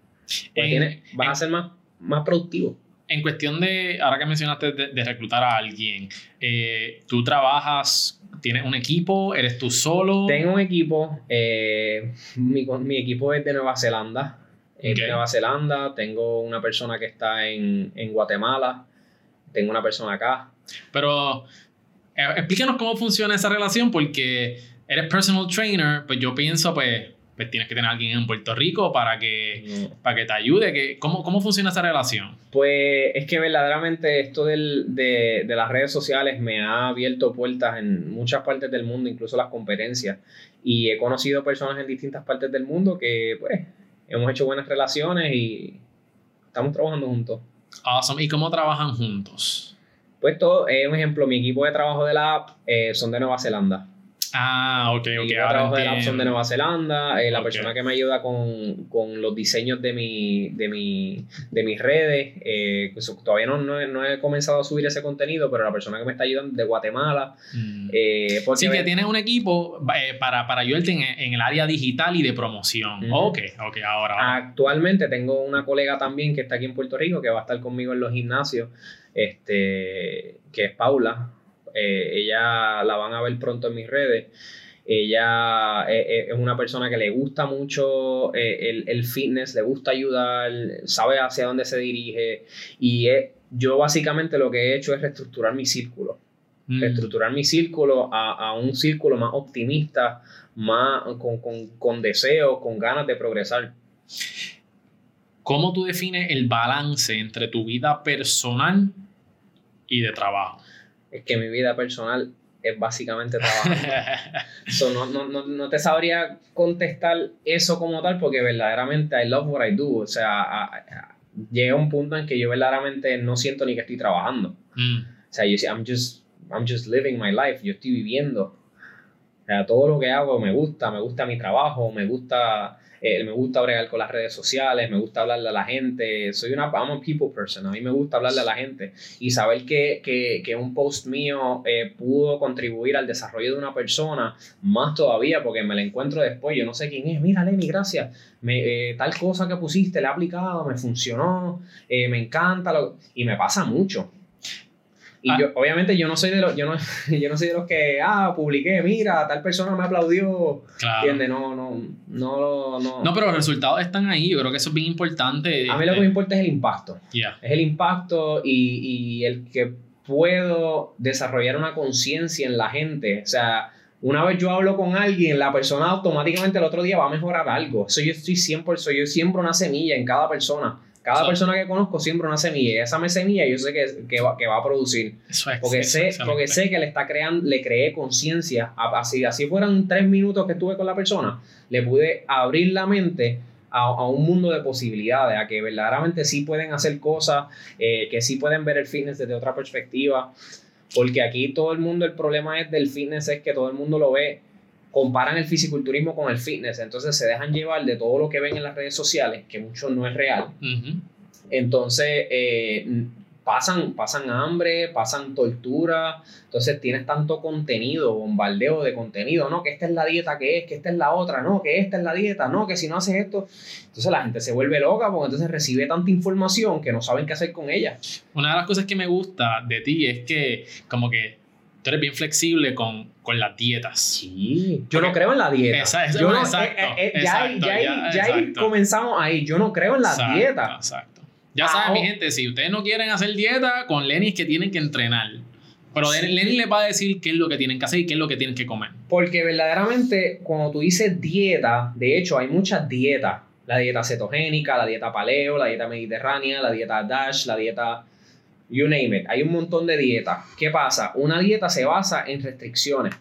tienes- vas en- a ser más, más productivo. En cuestión de, ahora que mencionaste de, de reclutar a alguien, eh, ¿tú trabajas, tienes un equipo, eres tú solo? Tengo un equipo, eh, mi, mi equipo es de Nueva Zelanda. Es Ok. de Nueva Zelanda, tengo una persona que está en, en Guatemala, tengo una persona acá. Pero eh, explícanos cómo funciona esa relación, porque eres personal trainer, pues yo pienso, pues, pues tienes que tener a alguien en Puerto Rico para que, para que te ayude. Que, ¿cómo, ¿Cómo funciona esa relación? Pues es que verdaderamente esto del- de, de las redes sociales me ha abierto puertas en muchas partes del mundo, incluso las competencias. Y he conocido personas en distintas partes del mundo que pues hemos hecho buenas relaciones y estamos trabajando juntos. Awesome. ¿Y cómo trabajan juntos? Pues todo, eh, un ejemplo, mi equipo de trabajo de la app eh, son de Nueva Zelanda. Ah, ok, ok. de ahora trabajo de la app son entiendo. de Nueva Zelanda. eh, la persona que me ayuda con, con los diseños de, mi, de, mi, de mis redes. eh, pues, todavía no, no, he, no he comenzado a subir ese contenido, pero la persona que me está ayudando es de Guatemala. Mm. eh, Sí, que tienes un equipo eh, para, para ayudarte en, en el área digital y de promoción. Ujú. Ok, ok, ahora. ahora. Actualmente tengo una colega también que está aquí en Puerto Rico que va a estar conmigo en los gimnasios, este, que es Paula. Eh, ella la van a ver pronto en mis redes. Ella eh, eh, es una persona que le gusta mucho el, el fitness, le gusta ayudar, sabe hacia dónde se dirige. Y yo básicamente lo que he hecho es reestructurar mi círculo. Mm. Reestructurar mi círculo a, a un círculo más optimista, más con, con, con deseos, con ganas de progresar. ¿Cómo tú defines el balance entre tu vida personal y de trabajo? Es que mi vida personal es básicamente trabajo. So, no, no, no, no te sabría contestar eso como tal porque verdaderamente I love what I do. O sea, a- a- llega un punto en que yo verdaderamente no siento ni que estoy trabajando. Mm. O sea, yo I'm just, I'm just living my life. Yo estoy viviendo. O sea, todo lo que hago me gusta. Me gusta mi trabajo. Me gusta, eh, me gusta bregar con las redes sociales. Me gusta hablarle a la gente. Soy una I'm a people person. A mí me gusta hablarle a la gente. Y saber que, que, que un post mío eh, pudo contribuir al desarrollo de una persona, más todavía, porque me la encuentro después. Yo no sé quién es. Mira, Lenny, gracias. Eh, tal cosa que pusiste, la he aplicado, me funcionó. eh, me encanta. lo- y me pasa mucho. Y Ah. yo, obviamente, yo no soy de los, yo no, yo no soy de los que, ah, publiqué, mira, tal persona me aplaudió. Claro. ¿Entiendes? No, no, no, no. No, pero los resultados están ahí. Yo creo que eso es bien importante. A mí lo que me importa es el impacto. Es el impacto y, y el que puedo desarrollar una conciencia en la gente. O sea, una vez yo hablo con alguien, la persona automáticamente el otro día va a mejorar algo. Eso yo estoy siempre, soy yo siembro una semilla en cada persona. Cada Sí. persona que conozco siembra una semilla y esa semilla yo sé que, que, va, que va a producir. Eso es. Porque sé, porque sé que le está creando, le creé conciencia. Así, así fueran tres minutos que estuve con la persona, le pude abrir la mente a, a un mundo de posibilidades, a que verdaderamente sí pueden hacer cosas, eh, que sí pueden ver el fitness desde otra perspectiva. Porque aquí todo el mundo, el problema es del fitness, es que todo el mundo lo ve, comparan el fisiculturismo con el fitness, entonces se dejan llevar de todo lo que ven en las redes sociales, que mucho no es real. Entonces, eh, pasan, pasan hambre, pasan tortura, entonces tienes tanto contenido, bombardeo de contenido, no, que esta es la dieta que es, que esta es la otra, no, que esta es la dieta, no, que si no haces esto, entonces la gente se vuelve loca porque entonces recibe tanta información que no saben qué hacer con ella. Una de las cosas que me gusta de ti es que como que tú eres bien flexible con, con las dietas. Sí, yo no creo en la dieta. Esa- esa- Yo no- exacto, eh, eh, ya exacto, ya ahí- ya, ya ahí comenzamos ahí, yo no creo en la Exacto, dieta. Exacto. Ya Ah, saben, mi oh. gente, si ustedes no quieren hacer dieta, con Lenny es que tienen que entrenar. Pero Sí. Lenny les va a decir qué es lo que tienen que hacer y qué es lo que tienen que comer. Porque verdaderamente, cuando tú dices dieta, de hecho, hay muchas dietas. La dieta cetogénica, la dieta paleo, la dieta mediterránea, la dieta DASH, la dieta. You name it. Hay un montón de dietas. ¿Qué pasa? Una dieta se basa en restricciones.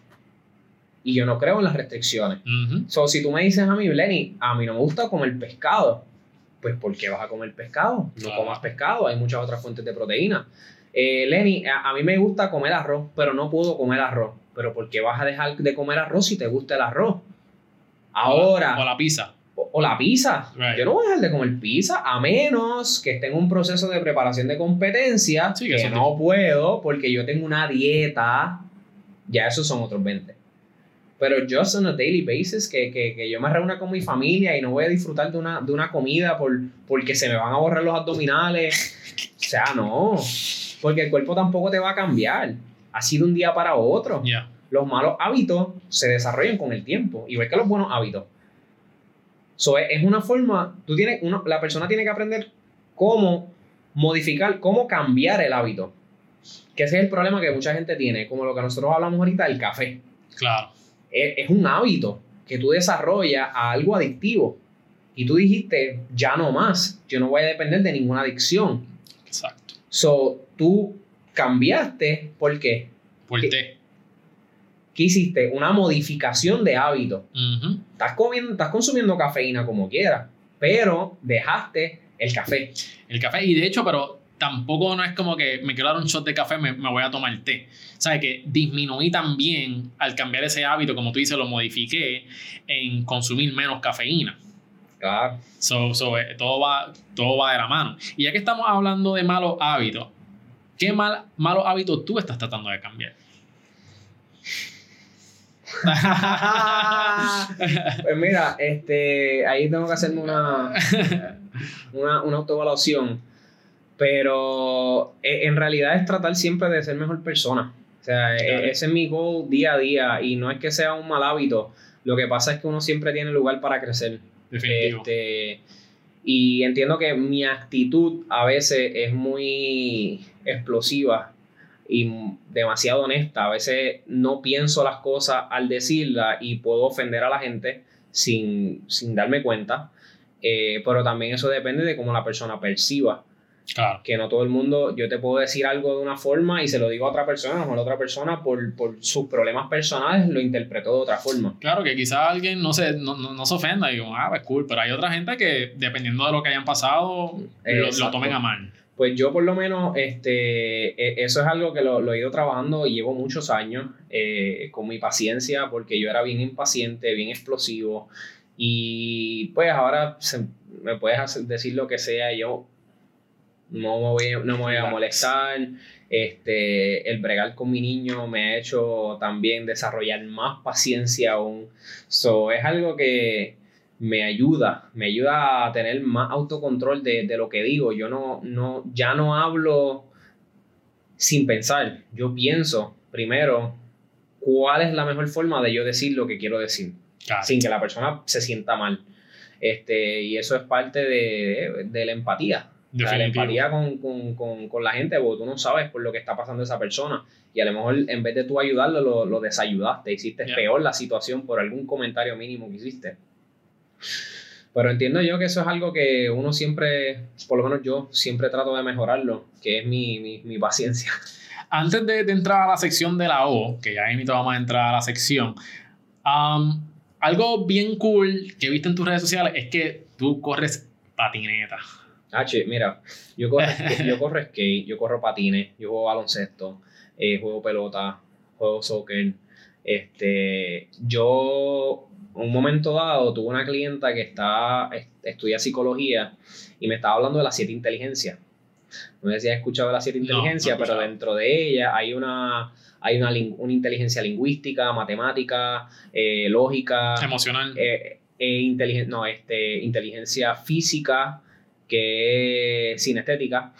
Y yo no creo en las restricciones. Ujú. So, si tú me dices a mí, Lenny, a mí no me gusta comer pescado, pues ¿por qué vas a comer pescado? No comas pescado, hay muchas otras fuentes de proteína. Eh, Lenny, a, a mí me gusta comer arroz, pero no puedo comer arroz. Pero ¿por qué vas a dejar de comer arroz si te gusta el arroz? Ahora, O la pizza. O, o la pizza. Right. Yo no voy a dejar de comer pizza a menos que esté en un proceso de preparación de competencia Sí, que que no puedo porque yo tengo una dieta. Ya esos son otros 20. Pero just on a daily basis, que, que, que yo me reúna con mi familia y no voy a disfrutar de una, de una comida por, porque se me van a borrar los abdominales. O sea, no. Porque el cuerpo tampoco te va a cambiar. Así de un día para otro Ya. los malos hábitos se desarrollan con el tiempo, igual que los buenos hábitos. So, es una forma, tú tienes, uno, la persona tiene que aprender cómo modificar, cómo cambiar el hábito. Que ese es el problema que mucha gente tiene, como lo que nosotros hablamos ahorita del café. Claro. Es, es un hábito que tú desarrollas a algo adictivo. Y tú dijiste, ya no más, yo no voy a depender de ninguna adicción. Exacto. So, tú cambiaste, ¿por qué? Por ¿Qué? té. ¿Qué hiciste? Una modificación de hábito. Estás, comiendo, estás consumiendo cafeína como quieras, pero dejaste el café. El café. Y de hecho, pero tampoco no es como que me quiero dar un shot de café, me, me voy a tomar té. ¿Sabes? Que disminuí también al cambiar ese hábito, como tú dices, lo modifiqué en consumir menos cafeína. Claro. So, so, eh, todo, va, todo va de la mano. Y ya que estamos hablando de malos hábitos, ¿qué mal, malos hábitos tú estás tratando de cambiar? Pues mira, este, ahí tengo que hacerme una, una, una autoevaluación, pero e- en realidad es tratar siempre de ser mejor persona. O sea, e- Claro. ese es mi goal día a día y no es que sea un mal hábito, lo que pasa es que uno siempre tiene lugar para crecer. Definitivo. Este, y entiendo que mi actitud a veces es muy explosiva y demasiado honesta. A veces no pienso las cosas al decirlas y puedo ofender a la gente sin, sin darme cuenta. Eh, pero también eso depende de cómo la persona perciba. Claro. Que no todo el mundo, yo te puedo decir algo de una forma y se lo digo a otra persona, o la otra persona por, por sus problemas personales lo interpretó de otra forma. Claro que quizás alguien no se, no, no, no se ofenda y digo, ah, pues cool, pero hay otra gente que dependiendo de lo que hayan pasado, lo, lo Exacto. tomen a mal. Pues yo por lo menos, este, e- eso es algo que lo, lo he ido trabajando y llevo muchos años eh, con mi paciencia porque yo era bien impaciente, bien explosivo y pues ahora me puedes decir lo que sea, yo no me voy, no me voy a molestar. Este, el bregar con mi niño me ha hecho también desarrollar más paciencia aún. So, es algo que, me ayuda, me ayuda a tener más autocontrol de, de lo que digo. Yo no, no, ya no hablo sin pensar. Yo pienso primero cuál es la mejor forma de yo decir lo que quiero decir, Claro. sin que la persona se sienta mal. Este, y eso es parte de, de la empatía. O sea, la empatía con, con, con, con la gente, porque tú no sabes por lo que está pasando esa persona. Y a lo mejor en vez de tú ayudarlo, lo, lo desayudaste. Hiciste Ya. peor la situación por algún comentario mínimo que hiciste. Pero entiendo yo que eso es algo que uno siempre, por lo menos yo, siempre trato de mejorarlo, que es mi, mi, mi paciencia. Antes de, de entrar a la sección de la O, que ya invito vamos a entrar a la sección, um, algo bien cool que he visto en tus redes sociales es que tú corres patineta. Ah, che, mira, yo corro, yo corro skate, yo corro patines, yo juego baloncesto, eh, juego pelota, juego soccer. Este, yo, un momento dado, tuve una clienta que está, est- estudia psicología y me estaba hablando de las siete inteligencias. No sé si has escuchado de las siete No, no he inteligencias, pero dentro de ella hay una, hay una, una inteligencia lingüística, matemática, eh, lógica, Emocional. eh, eh, inteligen- no, este, inteligencia física, que es sinestética.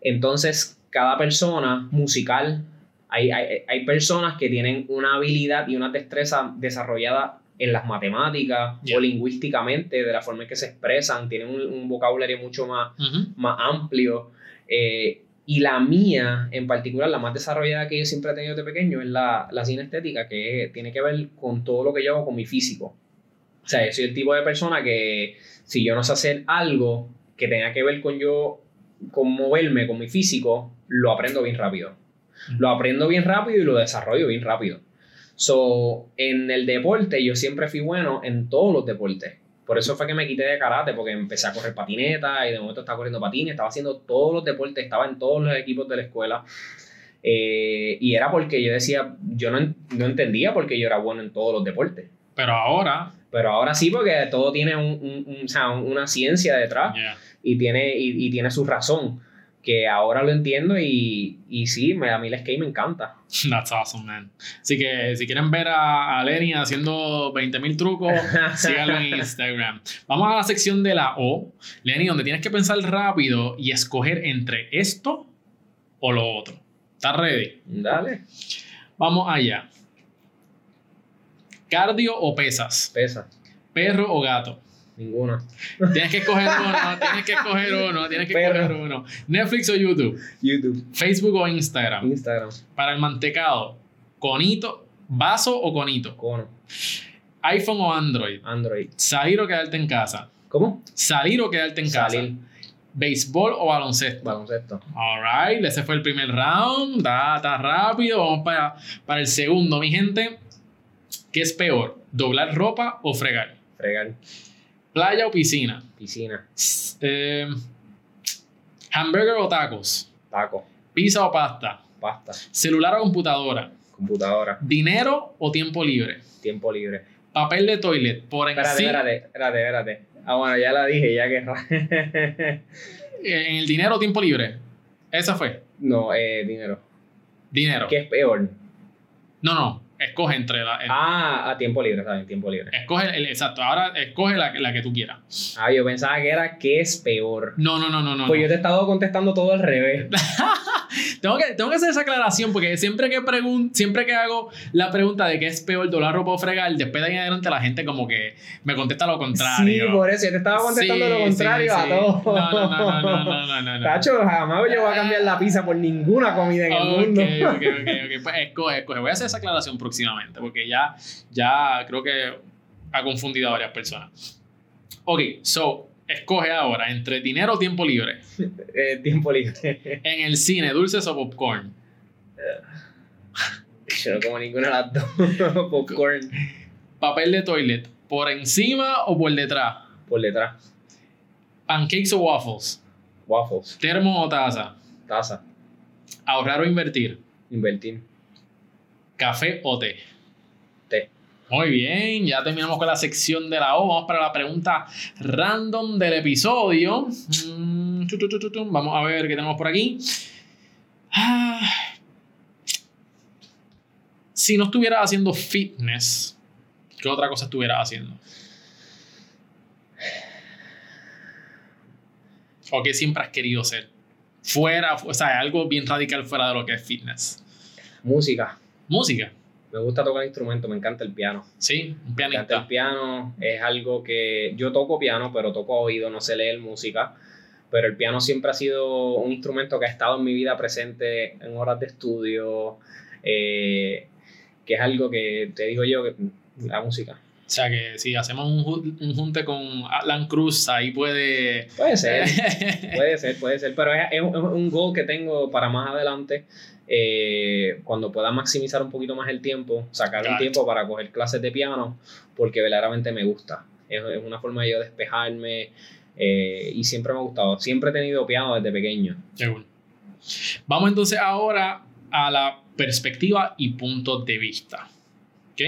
Entonces, cada persona musical, hay, hay, hay personas que tienen una habilidad y una destreza desarrollada en las matemáticas Yeah. o lingüísticamente, de la forma en que se expresan, tienen un, un vocabulario mucho más, más amplio. eh, y la mía, en particular, la más desarrollada que yo siempre he tenido de pequeño, es la, la sinestética, que tiene que ver con todo lo que yo hago con mi físico. O sea, yo soy el tipo de persona que si yo no sé hacer algo que tenga que ver con yo, con moverme, con mi físico, lo aprendo bien rápido. Lo aprendo bien rápido y lo desarrollo bien rápido. So, en el deporte yo siempre fui bueno en todos los deportes. Por eso fue que me quité de karate, porque empecé a correr patineta y de momento estaba corriendo patines, estaba haciendo todos los deportes, estaba en todos los equipos de la escuela. Eh, y era porque yo decía, yo no, no entendía por qué yo era bueno en todos los deportes. Pero ahora. Pero ahora sí, porque todo tiene un- un- un- o sea, una ciencia detrás Yeah. y tiene, y, y tiene su razón. Que ahora lo entiendo y, y sí, me- a mí el skate me encanta. That's awesome, man. Así que si quieren ver a, a Lenny haciendo 20.000 trucos, síganlo en Instagram. Vamos a la sección de la O, Lenny, donde tienes que pensar rápido y escoger entre esto o lo otro. ¿Estás ready? Dale, Vamos allá. Cardio o pesas, pesa, perro o gato. Ninguna. Tienes que escoger uno, tienes que escoger uno, tienes que escoger uno. Netflix o YouTube, YouTube, Facebook o Instagram. Instagram, Para el mantecado, conito, vaso o conito. cono, iPhone o Android. Android. Salir o quedarte en casa. ¿Cómo? Salir o quedarte en casa. Salir, Béisbol o baloncesto. baloncesto. Alright, ese fue el primer round. Da, está rápido. Vamos para, para el segundo, mi gente. ¿Qué es peor? ¿Doblar ropa o fregar? Fregar, ¿Playa o piscina? piscina, eh, ¿Hamburger o tacos? taco, ¿Pizza o pasta? pasta, ¿Celular o computadora? computadora, ¿Dinero o tiempo libre? tiempo libre. ¿Papel de toilet por Espérate, encima? espérate, espérate, espérate. Ah, bueno, ya la dije, ya que... ¿En el dinero o tiempo libre? Esa fue. no, eh, dinero. Dinero. ¿Qué es peor? No, no. Escoge entre la. el- Ah, a tiempo libre, ¿sabes? Tiempo libre. Escoge el, exacto. Ahora escoge la, la que tú quieras. Ah, yo pensaba que era ¿qué es peor? No, no, no, no, no. Pues no. yo te he estado contestando todo al revés. Tengo, que, tengo que hacer esa aclaración porque siempre que pregun siempre que hago la pregunta de qué es peor, doblar ropa o fregar, después de ahí en adelante la gente como que me contesta lo Sí, contrario. por eso yo te estaba contestando Sí, lo contrario sí, a sí. todo. No, no, no, no, no, no, no, no. Tacho, jamás yo voy a cambiar la pizza por ninguna comida en el mundo. ok, ok, ok. Pues escoge, escoge. Voy a hacer esa aclaración próximamente porque ya, ya creo que ha confundido a varias personas. Ok, so, escoge ahora entre dinero o tiempo libre. Eh, tiempo libre. En el cine, dulces o popcorn. Yo no como ninguna de las dos. Popcorn Papel de toilet, por encima o por detrás. por detrás. Pancakes o waffles. Waffles. Termo o taza. Taza. Ahorrar o invertir. Invertir. Café o té. Té. Muy bien, ya terminamos con la sección de la O. Vamos para la pregunta random del episodio. Mm. Vamos a ver qué tenemos por aquí. Ah. Si no estuvieras haciendo fitness, ¿qué otra cosa estuvieras haciendo? ¿O qué siempre has querido ser? Fuera, o sea, algo bien radical fuera de lo que es fitness. Música. Música, Me gusta tocar instrumentos, me encanta el piano. sí, un Me encanta el pianista. piano. Es algo que yo toco piano, pero toco a oído, no sé leer música. Pero el piano siempre ha sido un instrumento que ha estado en mi vida presente en horas de estudio. eh, que es algo que te digo yo, que la música. O sea que si hacemos un, un junte con Alan Cruz, ahí puede. Puede ser, puede ser, puede ser. Pero es, es un goal que tengo para más adelante. Eh, cuando pueda maximizar un poquito más el tiempo, sacar un Claro. tiempo para coger clases de piano, porque verdaderamente me gusta. Es, es una forma de yo despejarme, Eh, y siempre me ha gustado. Siempre he tenido piano desde pequeño. Vamos entonces ahora a la perspectiva y punto de vista. ¿Ok?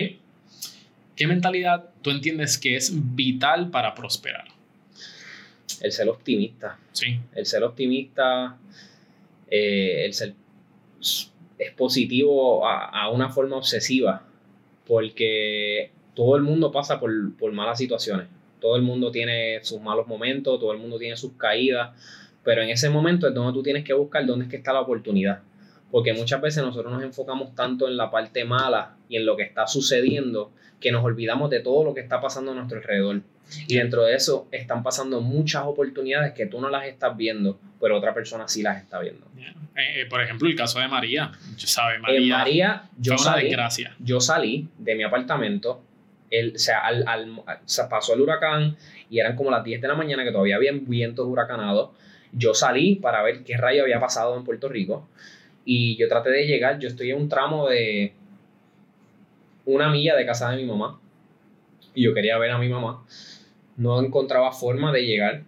¿Qué mentalidad tú entiendes que es vital para prosperar? El ser optimista. Sí. El ser optimista, eh, el ser es positivo a, una forma obsesiva, porque todo el mundo pasa por, por malas situaciones. Todo el mundo tiene sus malos momentos, todo el mundo tiene sus caídas, pero en ese momento es donde tú tienes que buscar dónde es que está la oportunidad. Porque muchas veces nosotros nos enfocamos tanto en la parte mala y en lo que está sucediendo que nos olvidamos de todo lo que está pasando a nuestro alrededor. Y dentro de eso están pasando muchas oportunidades que tú no las estás viendo, pero otra persona sí las está viendo. Eh, eh, por ejemplo, el caso de María. ¿sabe? María, en María yo, salí, desgracia. yo salí de mi apartamento, el, o sea, al, al, pasó el huracán y eran como las 10 de la mañana que todavía había vientos huracanados. Yo salí para ver qué rayo había pasado en Puerto Rico y yo traté de llegar, yo estoy en un tramo de una milla de casa de mi mamá y yo quería ver a mi mamá. No encontraba forma de llegar,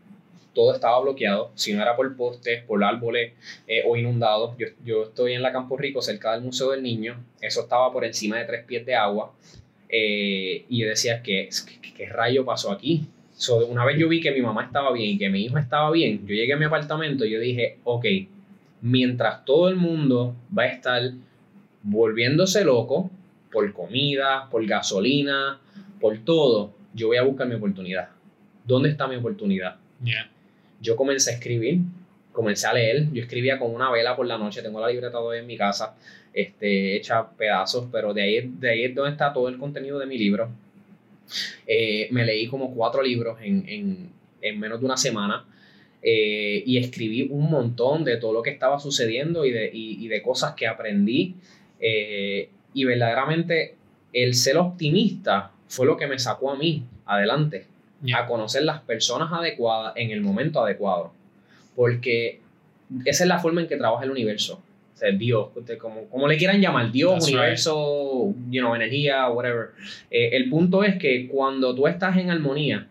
todo estaba bloqueado, si no era por postes, por árboles eh, o inundados. Yo, yo, estoy en la Campo Rico, cerca del Museo del Niño, eso estaba por encima de tres pies de agua. Eh, y yo decía, ¿qué, qué, rayo pasó aquí? una vez yo vi que mi mamá estaba bien y que mi hijo estaba bien, yo llegué a mi apartamento y yo dije, ok, mientras todo el mundo va a estar volviéndose loco por comida, por gasolina, por todo, yo voy a buscar mi oportunidad. ¿Dónde está mi oportunidad? Yo comencé a escribir, comencé a leer. Yo escribía con una vela por la noche. Tengo la libreta todavía en mi casa, este, hecha pedazos, pero de ahí, de ahí es donde está todo el contenido de mi libro. Eh, me leí como cuatro libros en, menos de una semana. Eh, y escribí un montón de todo lo que estaba sucediendo y de, de cosas que aprendí. Eh, y verdaderamente el ser optimista fue lo que me sacó a mí adelante, a conocer las personas adecuadas en el momento adecuado. Porque esa es la forma en que trabaja el universo. O sea, Dios, como, como le quieran llamar, Dios, universo, you know, energía, whatever. Eh, el punto es que cuando tú estás en armonía,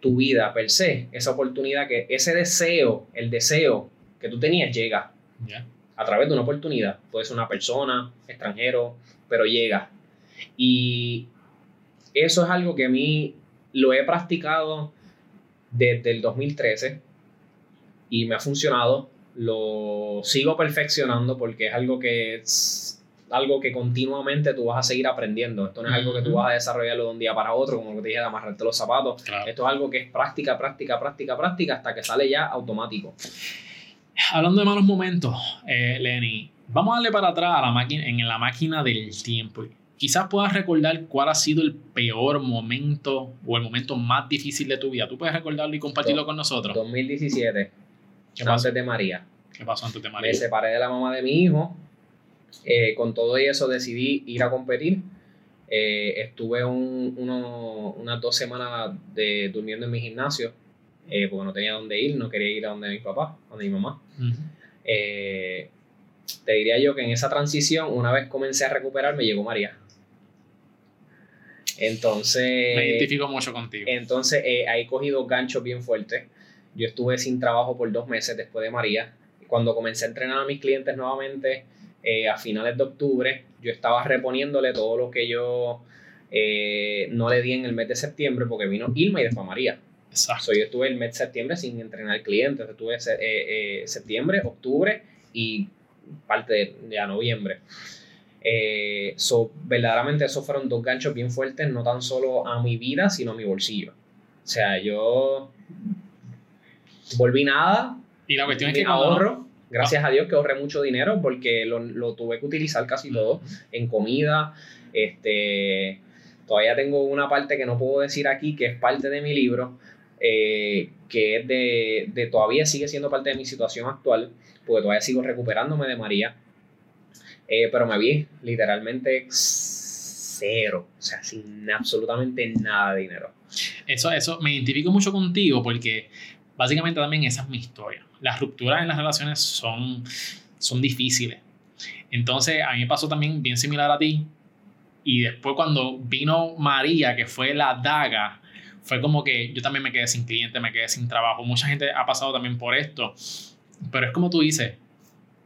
tu vida per se, esa oportunidad, que ese deseo, el deseo que tú tenías llega a través de una oportunidad. Puede ser una persona, extranjero, pero llega. Y eso es algo que a mí lo he practicado desde el 2013 y me ha funcionado. Lo sigo perfeccionando porque es algo que es algo que continuamente tú vas a seguir aprendiendo. Esto no es algo que tú vas a desarrollarlo de un día para otro, como lo que te dije de amarrarte los zapatos. Esto es algo que es práctica, práctica, práctica, práctica, hasta que sale ya automático. Hablando de malos momentos, eh, Lenny, vamos a darle para atrás a la máquina, en la máquina del tiempo. Quizás puedas recordar cuál ha sido el peor momento o el momento más difícil de tu vida. ¿Tú puedes recordarlo y compartirlo con nosotros? 2017, ¿Qué antes de María. ¿Qué pasó antes de María? Me separé de la mamá de mi hijo. Eh, con todo eso decidí ir a competir. Eh, estuve unas dos semanas de, durmiendo en mi gimnasio eh, porque no tenía dónde ir, no quería ir a donde mi papá, donde mi mamá. te diría yo que en esa transición, una vez comencé a recuperar, me llegó María. Entonces. Me identifico mucho contigo. Entonces, eh, ahí cogí dos ganchos bien fuertes. Yo estuve sin trabajo por dos meses después de María. Cuando comencé a entrenar a mis clientes nuevamente eh, a finales de octubre, yo estaba reponiéndole todo lo que yo eh, no le di en el mes de septiembre porque vino Ilma y después María. Exacto. yo estuve el mes de septiembre sin entrenar clientes. Estuve septiembre, octubre y parte de ya noviembre. Eh, so, verdaderamente esos fueron dos ganchos bien fuertes, no tan solo a mi vida, sino a mi bolsillo. O sea, yo volví nada. Y la cuestión es que ahorro, gracias a Dios que ahorré mucho dinero porque lo, lo tuve que utilizar casi todo en comida. Este, todavía tengo una parte que no puedo decir aquí, que es parte de mi libro, eh, que es de, de, todavía sigue siendo parte de mi situación actual, porque todavía sigo recuperándome de María eh, pero me vi literalmente cero, o sea, sin absolutamente nada de dinero. Eso, eso, me identifico mucho contigo porque básicamente también esa es mi historia. Las rupturas en las relaciones son, son difíciles. Entonces, a mí me pasó también bien similar a ti. Y después cuando vino María, que fue la daga, fue como que yo también me quedé sin cliente, me quedé sin trabajo. Mucha gente ha pasado también por esto, pero es como tú dices,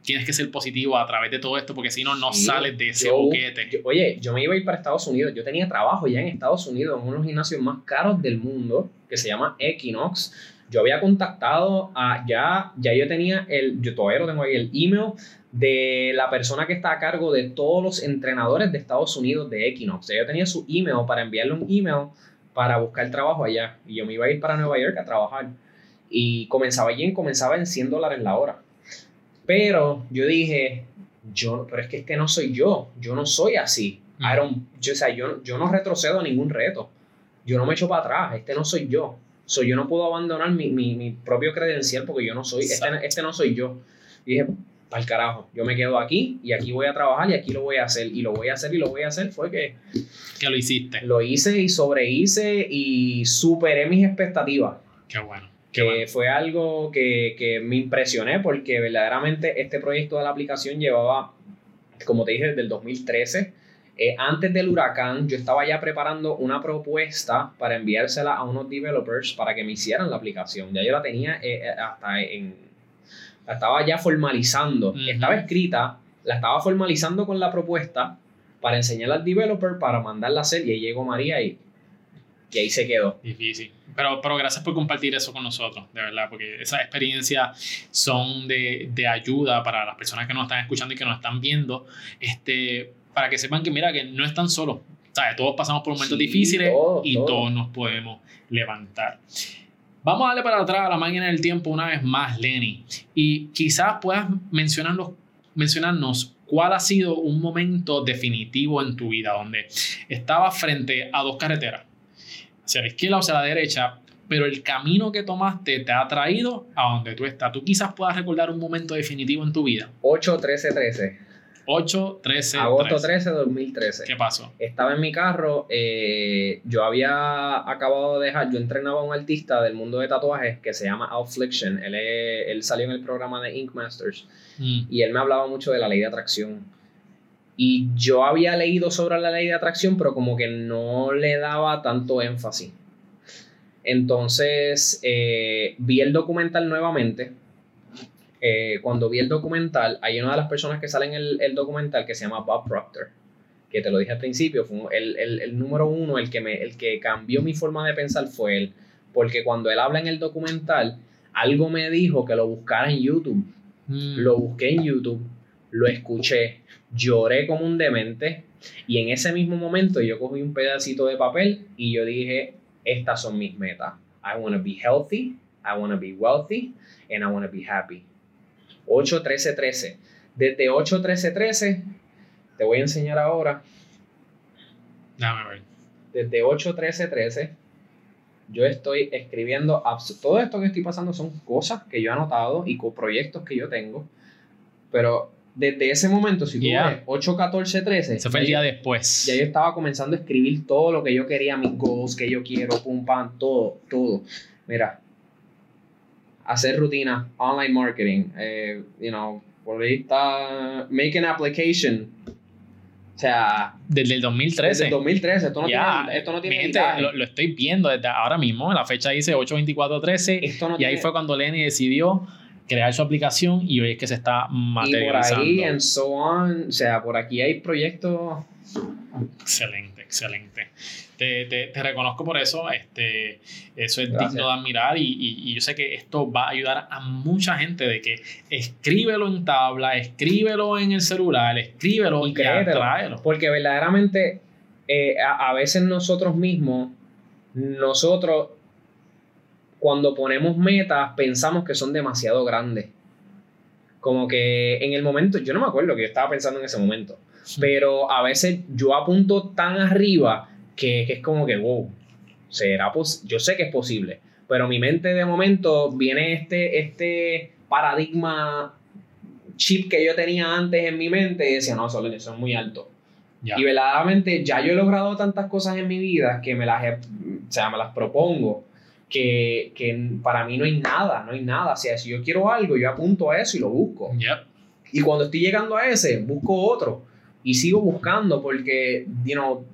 tienes que ser positivo a través de todo esto porque si no, no sales de ese boquete. oye, yo me iba a ir para Estados Unidos. Yo tenía trabajo ya en Estados Unidos, en uno de los gimnasios más caros del mundo, que se llama Equinox. Yo había contactado a ya, ya yo tenía el, yo todavía lo tengo ahí, el email de la persona que está a cargo de todos los entrenadores de Estados Unidos de Equinox. yo tenía su email para enviarle un email para buscar trabajo allá. Y yo me iba a ir para Nueva York a trabajar. Y comenzaba allí, comenzaba en 100 dólares la hora. Pero yo dije, yo, pero es que este no soy yo, yo no soy así. yo, o sea, yo, yo no retrocedo a ningún reto. Yo no me echo para atrás, este no soy yo. So, yo no puedo abandonar mi, mi, mi propio credencial porque yo no soy, este, este, no soy yo. Y dije, al carajo, yo me quedo aquí y aquí voy a trabajar y aquí lo voy a hacer y lo voy a hacer y lo voy a hacer. Fue que... Que lo hiciste. Lo hice y sobrehice y superé mis expectativas. Qué bueno que fue algo que, que, me impresioné porque verdaderamente este proyecto de la aplicación llevaba, como te dije, desde el 2013. Eh, antes del huracán, yo estaba ya preparando una propuesta para enviársela a unos developers para que me hicieran la aplicación. Ya yo la tenía eh, eh, hasta en. La estaba ya formalizando. Estaba escrita, la estaba formalizando con la propuesta para enseñarla al developer para mandarla a hacer. Y ahí llegó María y y ahí se quedó. Difícil. Pero, pero gracias por compartir eso con nosotros, de verdad, porque esas experiencias son de, de ayuda para las personas que nos están escuchando y que nos están viendo, este, para que sepan que, mira, que no están solos. Todos pasamos por momentos difíciles y todos nos podemos levantar. Vamos a darle para atrás a la máquina del tiempo una vez más, Lenny. Y quizás puedas mencionarnos, mencionarnos cuál ha sido un momento definitivo en tu vida donde estabas frente a dos carreteras hacia la izquierda o hacia la derecha, pero el camino que tomaste te ha traído a donde tú estás. Tú quizás puedas recordar un momento definitivo en tu vida. 8, 13, 13. 8, 13, Agosto 13, 2013. ¿Qué pasó? Estaba en mi carro, eh, yo había acabado de dejar, yo entrenaba a un artista del mundo de tatuajes que se llama Affliction. Él, él salió en el programa de Ink Masters mm. y él me hablaba mucho de la ley de atracción y yo había leído sobre la ley de atracción, pero como que no le daba tanto énfasis. Entonces eh, vi el documental nuevamente. Eh, cuando vi el documental, hay una de las personas que sale en el, documental que se llama Bob Proctor, que te lo dije al principio, fue el, el, número uno, el que, me, el que cambió mi forma de pensar fue él, porque cuando él habla en el documental, algo me dijo que lo buscara en YouTube. Mm. Lo busqué en YouTube, lo escuché, lloré como un demente y en ese mismo momento yo cogí un pedacito de papel y yo dije, estas son mis metas. I want to be healthy, I want to be wealthy, and I want to be happy. 8, 13, 13. Desde 8, 13, 13, te voy a enseñar ahora. Dame ver. Desde 8, 13, 13, yo estoy escribiendo. Todo esto que estoy pasando son cosas que yo he anotado y proyectos que yo tengo. Pero desde ese momento, si tú ves 8, 14, 13. Eso fue el día después. Ya yo estaba comenzando a escribir todo lo que yo quería, mis goals que yo quiero, pum, pam, todo, todo. Mira, hacer rutina, online marketing, eh, you know, por ahí está, make an application. O sea. Desde el 2013. Desde el 2013. Esto no tiene, esto no tiene lo, lo, estoy viendo desde ahora mismo. La fecha dice 8-24-13. y ahí fue cuando Lenny decidió crear su aplicación y hoy es que se está materializando. Y por ahí, and so on, o sea, por aquí hay proyectos. Excelente, excelente. Te, te, te reconozco por eso, este, eso es digno de admirar y, y, yo sé que esto va a ayudar a mucha gente de que escríbelo en tabla, escríbelo en el celular, escríbelo y, y tráelo. Porque verdaderamente eh, a, a veces nosotros mismos, nosotros cuando ponemos metas pensamos que son demasiado grandes. Como que en el momento, yo no me acuerdo que yo estaba pensando en ese momento, pero a veces yo apunto tan arriba que, es como que, wow, será yo sé que es posible, pero mi mente de momento viene este, este paradigma chip que yo tenía antes en mi mente y decía, no, eso, es muy alto. Y verdaderamente ya yo he logrado tantas cosas en mi vida que me las, o sea, me las propongo que, que, para mí no hay nada, no hay nada. O sea, si yo quiero algo, yo apunto a eso y lo busco. Y cuando estoy llegando a ese, busco otro. Y sigo buscando porque, you know,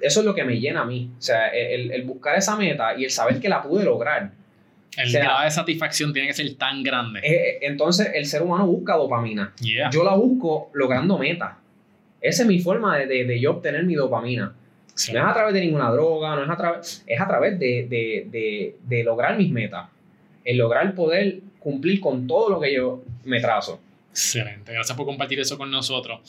eso es lo que me llena a mí. O sea, el, el buscar esa meta y el saber que la pude lograr. El O sea, grado de satisfacción tiene que ser tan grande. Eh, entonces, el ser humano busca dopamina. Yeah. Yo la busco logrando metas. Esa es mi forma de, de, de yo obtener mi dopamina. Sí. No es a través de ninguna droga, no es a través, es a través de, de, de, de lograr mis metas. El lograr poder cumplir con todo lo que yo me trazo. Excelente, gracias por compartir eso con nosotros.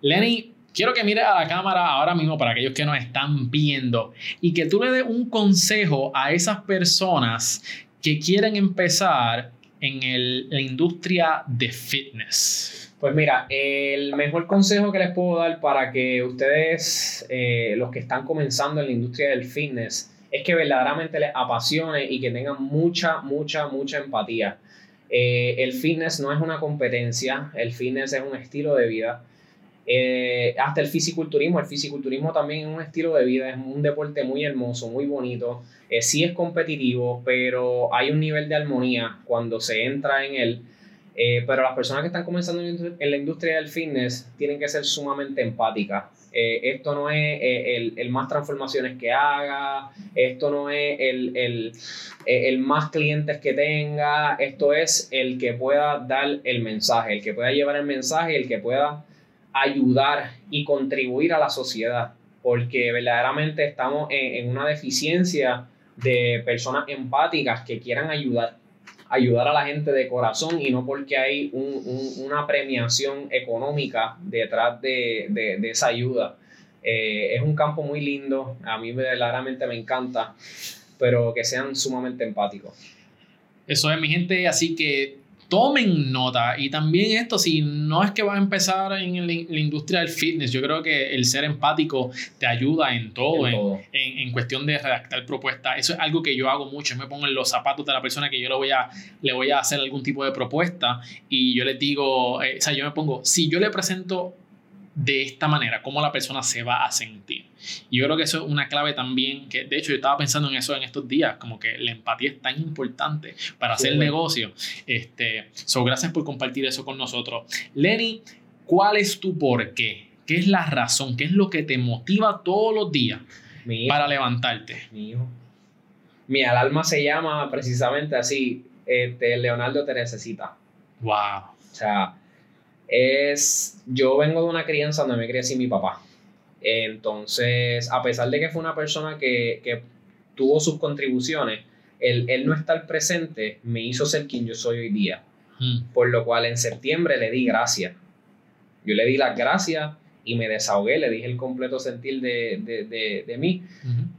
Lenny, quiero que mires a la cámara ahora mismo para aquellos que nos están viendo y que tú le des un consejo a esas personas que quieren empezar en la industria de fitness. Pues mira, el mejor consejo que les puedo dar para que ustedes, eh, los que están comenzando en la industria del fitness, es que verdaderamente les apasione y que tengan mucha, mucha, mucha empatía. Eh, el fitness no es una competencia, el fitness es un estilo de vida. Eh, hasta el fisiculturismo, el fisiculturismo también es un estilo de vida, es un deporte muy hermoso, muy bonito. Eh, sí es competitivo, pero hay un nivel de armonía cuando se entra en él. Eh, pero las personas que están comenzando en la industria- del fitness tienen que ser sumamente empáticas. Eh, esto no es eh, el, el más transformaciones que haga, esto no es el, el, el más clientes que tenga, esto es el que pueda dar el mensaje, el que pueda llevar el mensaje, el que pueda ayudar y contribuir a la sociedad, porque verdaderamente estamos en, en una deficiencia de personas empáticas que quieran ayudar ayudar a la gente de corazón y no porque hay un- un- una premiación económica detrás de, de- de esa ayuda. Eh, es un campo muy lindo, a mí verdaderamente me encanta, pero que sean sumamente empáticos. Eso es mi gente, así que tomen nota y también esto, si no es que vas a empezar en la, la industria del fitness, yo creo que el ser empático te ayuda en todo, En en, todo. en, en cuestión de redactar propuestas. Eso es algo que yo hago mucho. Yo me pongo en los zapatos de la persona que yo le voy a, le voy a hacer algún tipo de propuesta y yo les digo, eh, o sea, yo me pongo, si yo le presento de esta manera, cómo la persona se va a sentir. Y yo creo que eso es una clave también, que de hecho yo estaba pensando en eso en estos días, como que la empatía es tan importante para hacer negocio. Este, so, gracias por compartir eso con nosotros. Lenny, ¿cuál es tu por qué? ¿Qué es la razón? ¿Qué es lo que te motiva todos los días para levantarte? mi hijo. Mi alarma se llama precisamente así, este, Leonardo te necesita. Wow. O sea, es. Yo vengo de una crianza donde me crié sin mi papá. Entonces, a pesar de que fue una persona que, que tuvo sus contribuciones, el, el no estar presente me hizo ser quien yo soy hoy día. Mm. Por lo cual en septiembre le di gracias. Yo le di las gracias y me desahogué, le dije el completo sentir de, de, de, de mí,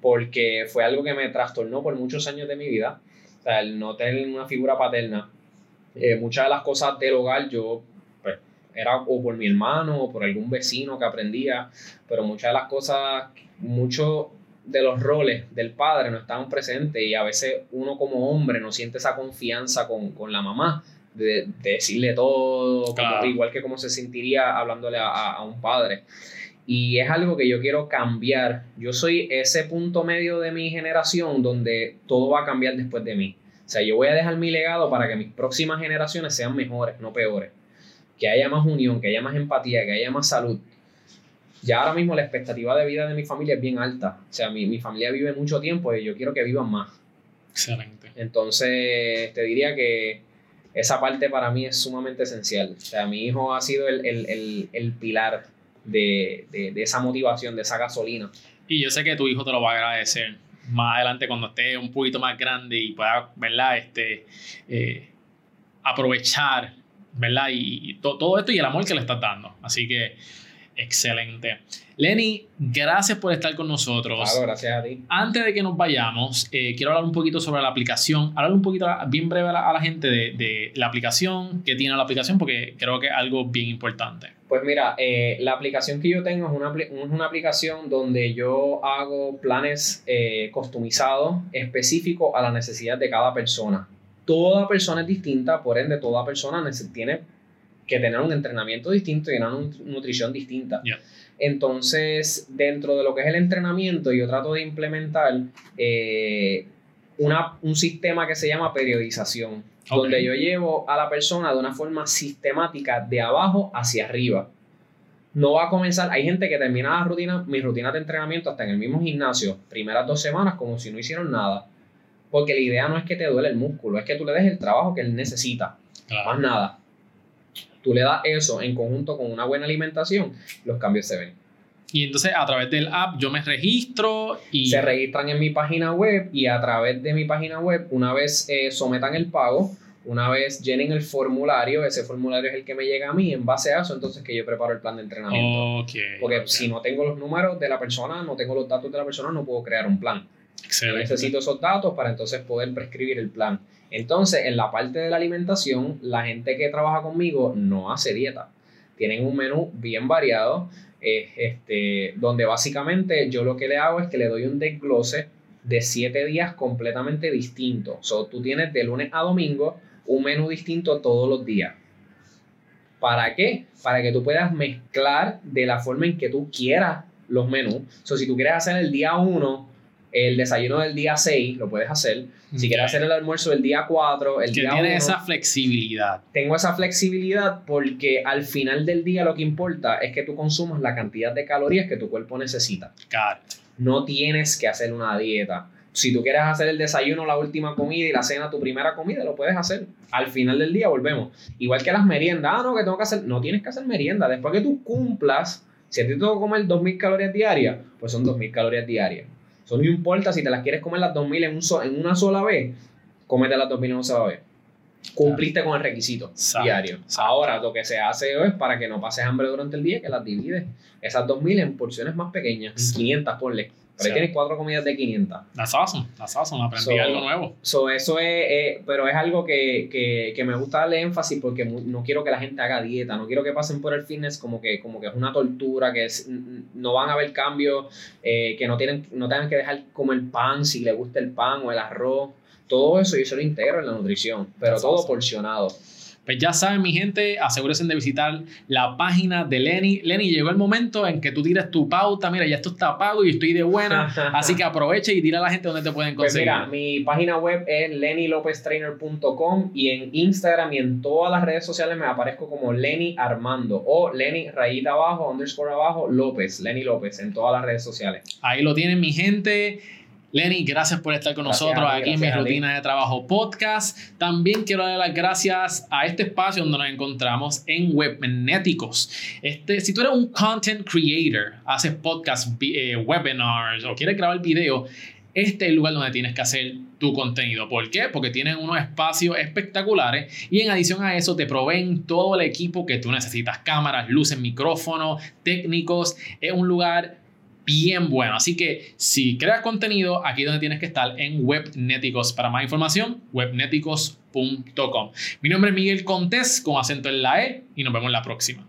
porque fue algo que me trastornó por muchos años de mi vida. O sea, el no tener una figura paterna. Eh, muchas de las cosas del hogar yo, era o por mi hermano o por algún vecino que aprendía, pero muchas de las cosas, muchos de los roles del padre no estaban presentes y a veces uno como hombre no siente esa confianza con, con la mamá de, de decirle todo, como- igual que como se sentiría hablándole a- a- a un padre. Y es algo que yo quiero cambiar. Yo soy ese punto medio de mi generación donde todo va a cambiar después de mí. O sea, yo voy a dejar mi legado para que mis próximas generaciones sean mejores, no peores. Que haya más unión, que haya más empatía, que haya más salud. Ya ahora mismo la expectativa de vida de mi familia es bien alta. O sea, mi, mi familia vive mucho tiempo y yo quiero que vivan más. Excelente. Entonces, te diría que esa parte para mí es sumamente esencial. O sea, mi hijo ha sido el, el- el- el pilar de, de- de esa motivación, de esa gasolina. Y yo sé que tu hijo te lo va a agradecer más adelante cuando esté un poquito más grande y pueda, ¿verdad? Este, eh, aprovechar, ¿verdad? Y, y to- todo esto y el amor que le estás dando. Así que, excelente. Lenny, gracias por estar con nosotros. Claro, gracias a ti. Antes de que nos vayamos, eh, quiero hablar un poquito sobre la aplicación. Hablar un poquito, bien breve a la, a la gente de, de la aplicación, qué tiene la aplicación, porque creo que es algo bien importante. Pues mira, eh, la aplicación que yo tengo es una, es una aplicación donde yo hago planes eh, customizados específicos a la necesidad de cada persona. Toda persona es distinta, por ende toda persona tiene que tener un entrenamiento distinto y una nu- nutrición distinta. Entonces, dentro de lo que es el entrenamiento, yo trato de implementar eh, una, un sistema que se llama periodización donde yo llevo a la persona de una forma sistemática de abajo hacia arriba. no va a comenzar. Hay gente que termina la rutina, mis rutinas de entrenamiento hasta en el mismo gimnasio, primeras dos semanas, como si no hicieron nada. Porque la idea no es que te duele el músculo, es que tú le des el trabajo que él necesita. Más nada. Tú le das eso en conjunto con una buena alimentación, los cambios se ven. Y entonces a través del app yo me registro y... Se registran en mi página web y a través de mi página web, una vez eh, sometan el pago, una vez llenen el formulario, ese formulario es el que me llega a mí, en base a eso entonces que yo preparo el plan de entrenamiento. Porque si no tengo los números de la persona, no tengo los datos de la persona, no puedo crear un plan. Necesito esos datos para entonces poder prescribir el plan. Entonces, en la parte de la alimentación, la gente que trabaja conmigo no hace dieta. Tienen un menú bien variado este, donde básicamente yo lo que le hago es que le doy un desglose de siete días completamente distintos. So, tú tienes de lunes a domingo un menú distinto todos los días. ¿Para qué? Para que tú puedas mezclar de la forma en que tú quieras los menús. So, si tú quieres hacer el día 1 el desayuno del día 6 lo puedes hacer. Si quieres hacer el almuerzo del día 4, el que día tiene esa flexibilidad. Tengo esa flexibilidad porque al final del día lo que importa es que tú consumas la cantidad de calorías que tu cuerpo necesita. Claro. No tienes que hacer una dieta. Si tú quieres hacer el desayuno, la última comida y la cena, tu primera comida, lo puedes hacer. Al final del día volvemos. Igual que las meriendas. Ah, no, que tengo que hacer. No tienes que hacer merienda. Después que tú cumplas, si a ti te tengo que comer 2.000 calorías diarias, pues son 2.000 calorías diarias eso no importa si te las quieres comer las 2000 en, un en una sola vez, cómete las 2000 en una sola vez. Cumpliste con el requisito diario. Ahora lo que se hace es para que no pases hambre durante el día, que las divides esas 2000 en porciones más pequeñas, 500 ponle. Pero ahí tienes cuatro comidas de 500. Las awesome, las awesome, aprendí algo nuevo. So, eso es, pero es algo que, que, que, me gusta darle énfasis porque no quiero que la gente haga dieta, no quiero que pasen por el fitness como que, como que es una tortura, que es, no van a haber cambios, eh, que no, tienen, no tengan que dejar comer pan si le gusta el pan o el arroz. Todo eso yo se lo integro en la nutrición, pero todo porcionado. Pues ya saben, mi gente, asegúrense de visitar la página de Lenny. Lenny, llegó el momento en que tú tires tu pauta. Mira, ya esto está pago y estoy de buena. así que aproveche y dile a la gente dónde te pueden pues conseguir. mira, mi página web es lennylopeztrainer.com y en Instagram y en todas las redes sociales me aparezco como Lenny Armando o Lenny rayita abajo, underscore abajo, López, Lenny López en todas las redes sociales. Ahí lo tienen, mi gente. Lenny, gracias por estar con nosotros aquí en mi rutina de trabajo podcast. También quiero dar las gracias a este espacio donde nos encontramos en Webnéticos. Este, si tú eres un content creator, haces podcast, eh, webinars o quieres grabar video, este es el lugar donde tienes que hacer tu contenido. ¿Por qué? Porque tienen unos espacios espectaculares y en adición a eso te proveen todo el equipo que tú necesitas. Cámaras, luces, micrófonos, técnicos. Es un lugar bien bueno. Así que si creas contenido, aquí es donde tienes que estar en Webneticos. Para más información, webneticos.com. Mi nombre es Miguel Contés con acento en la E y nos vemos la próxima.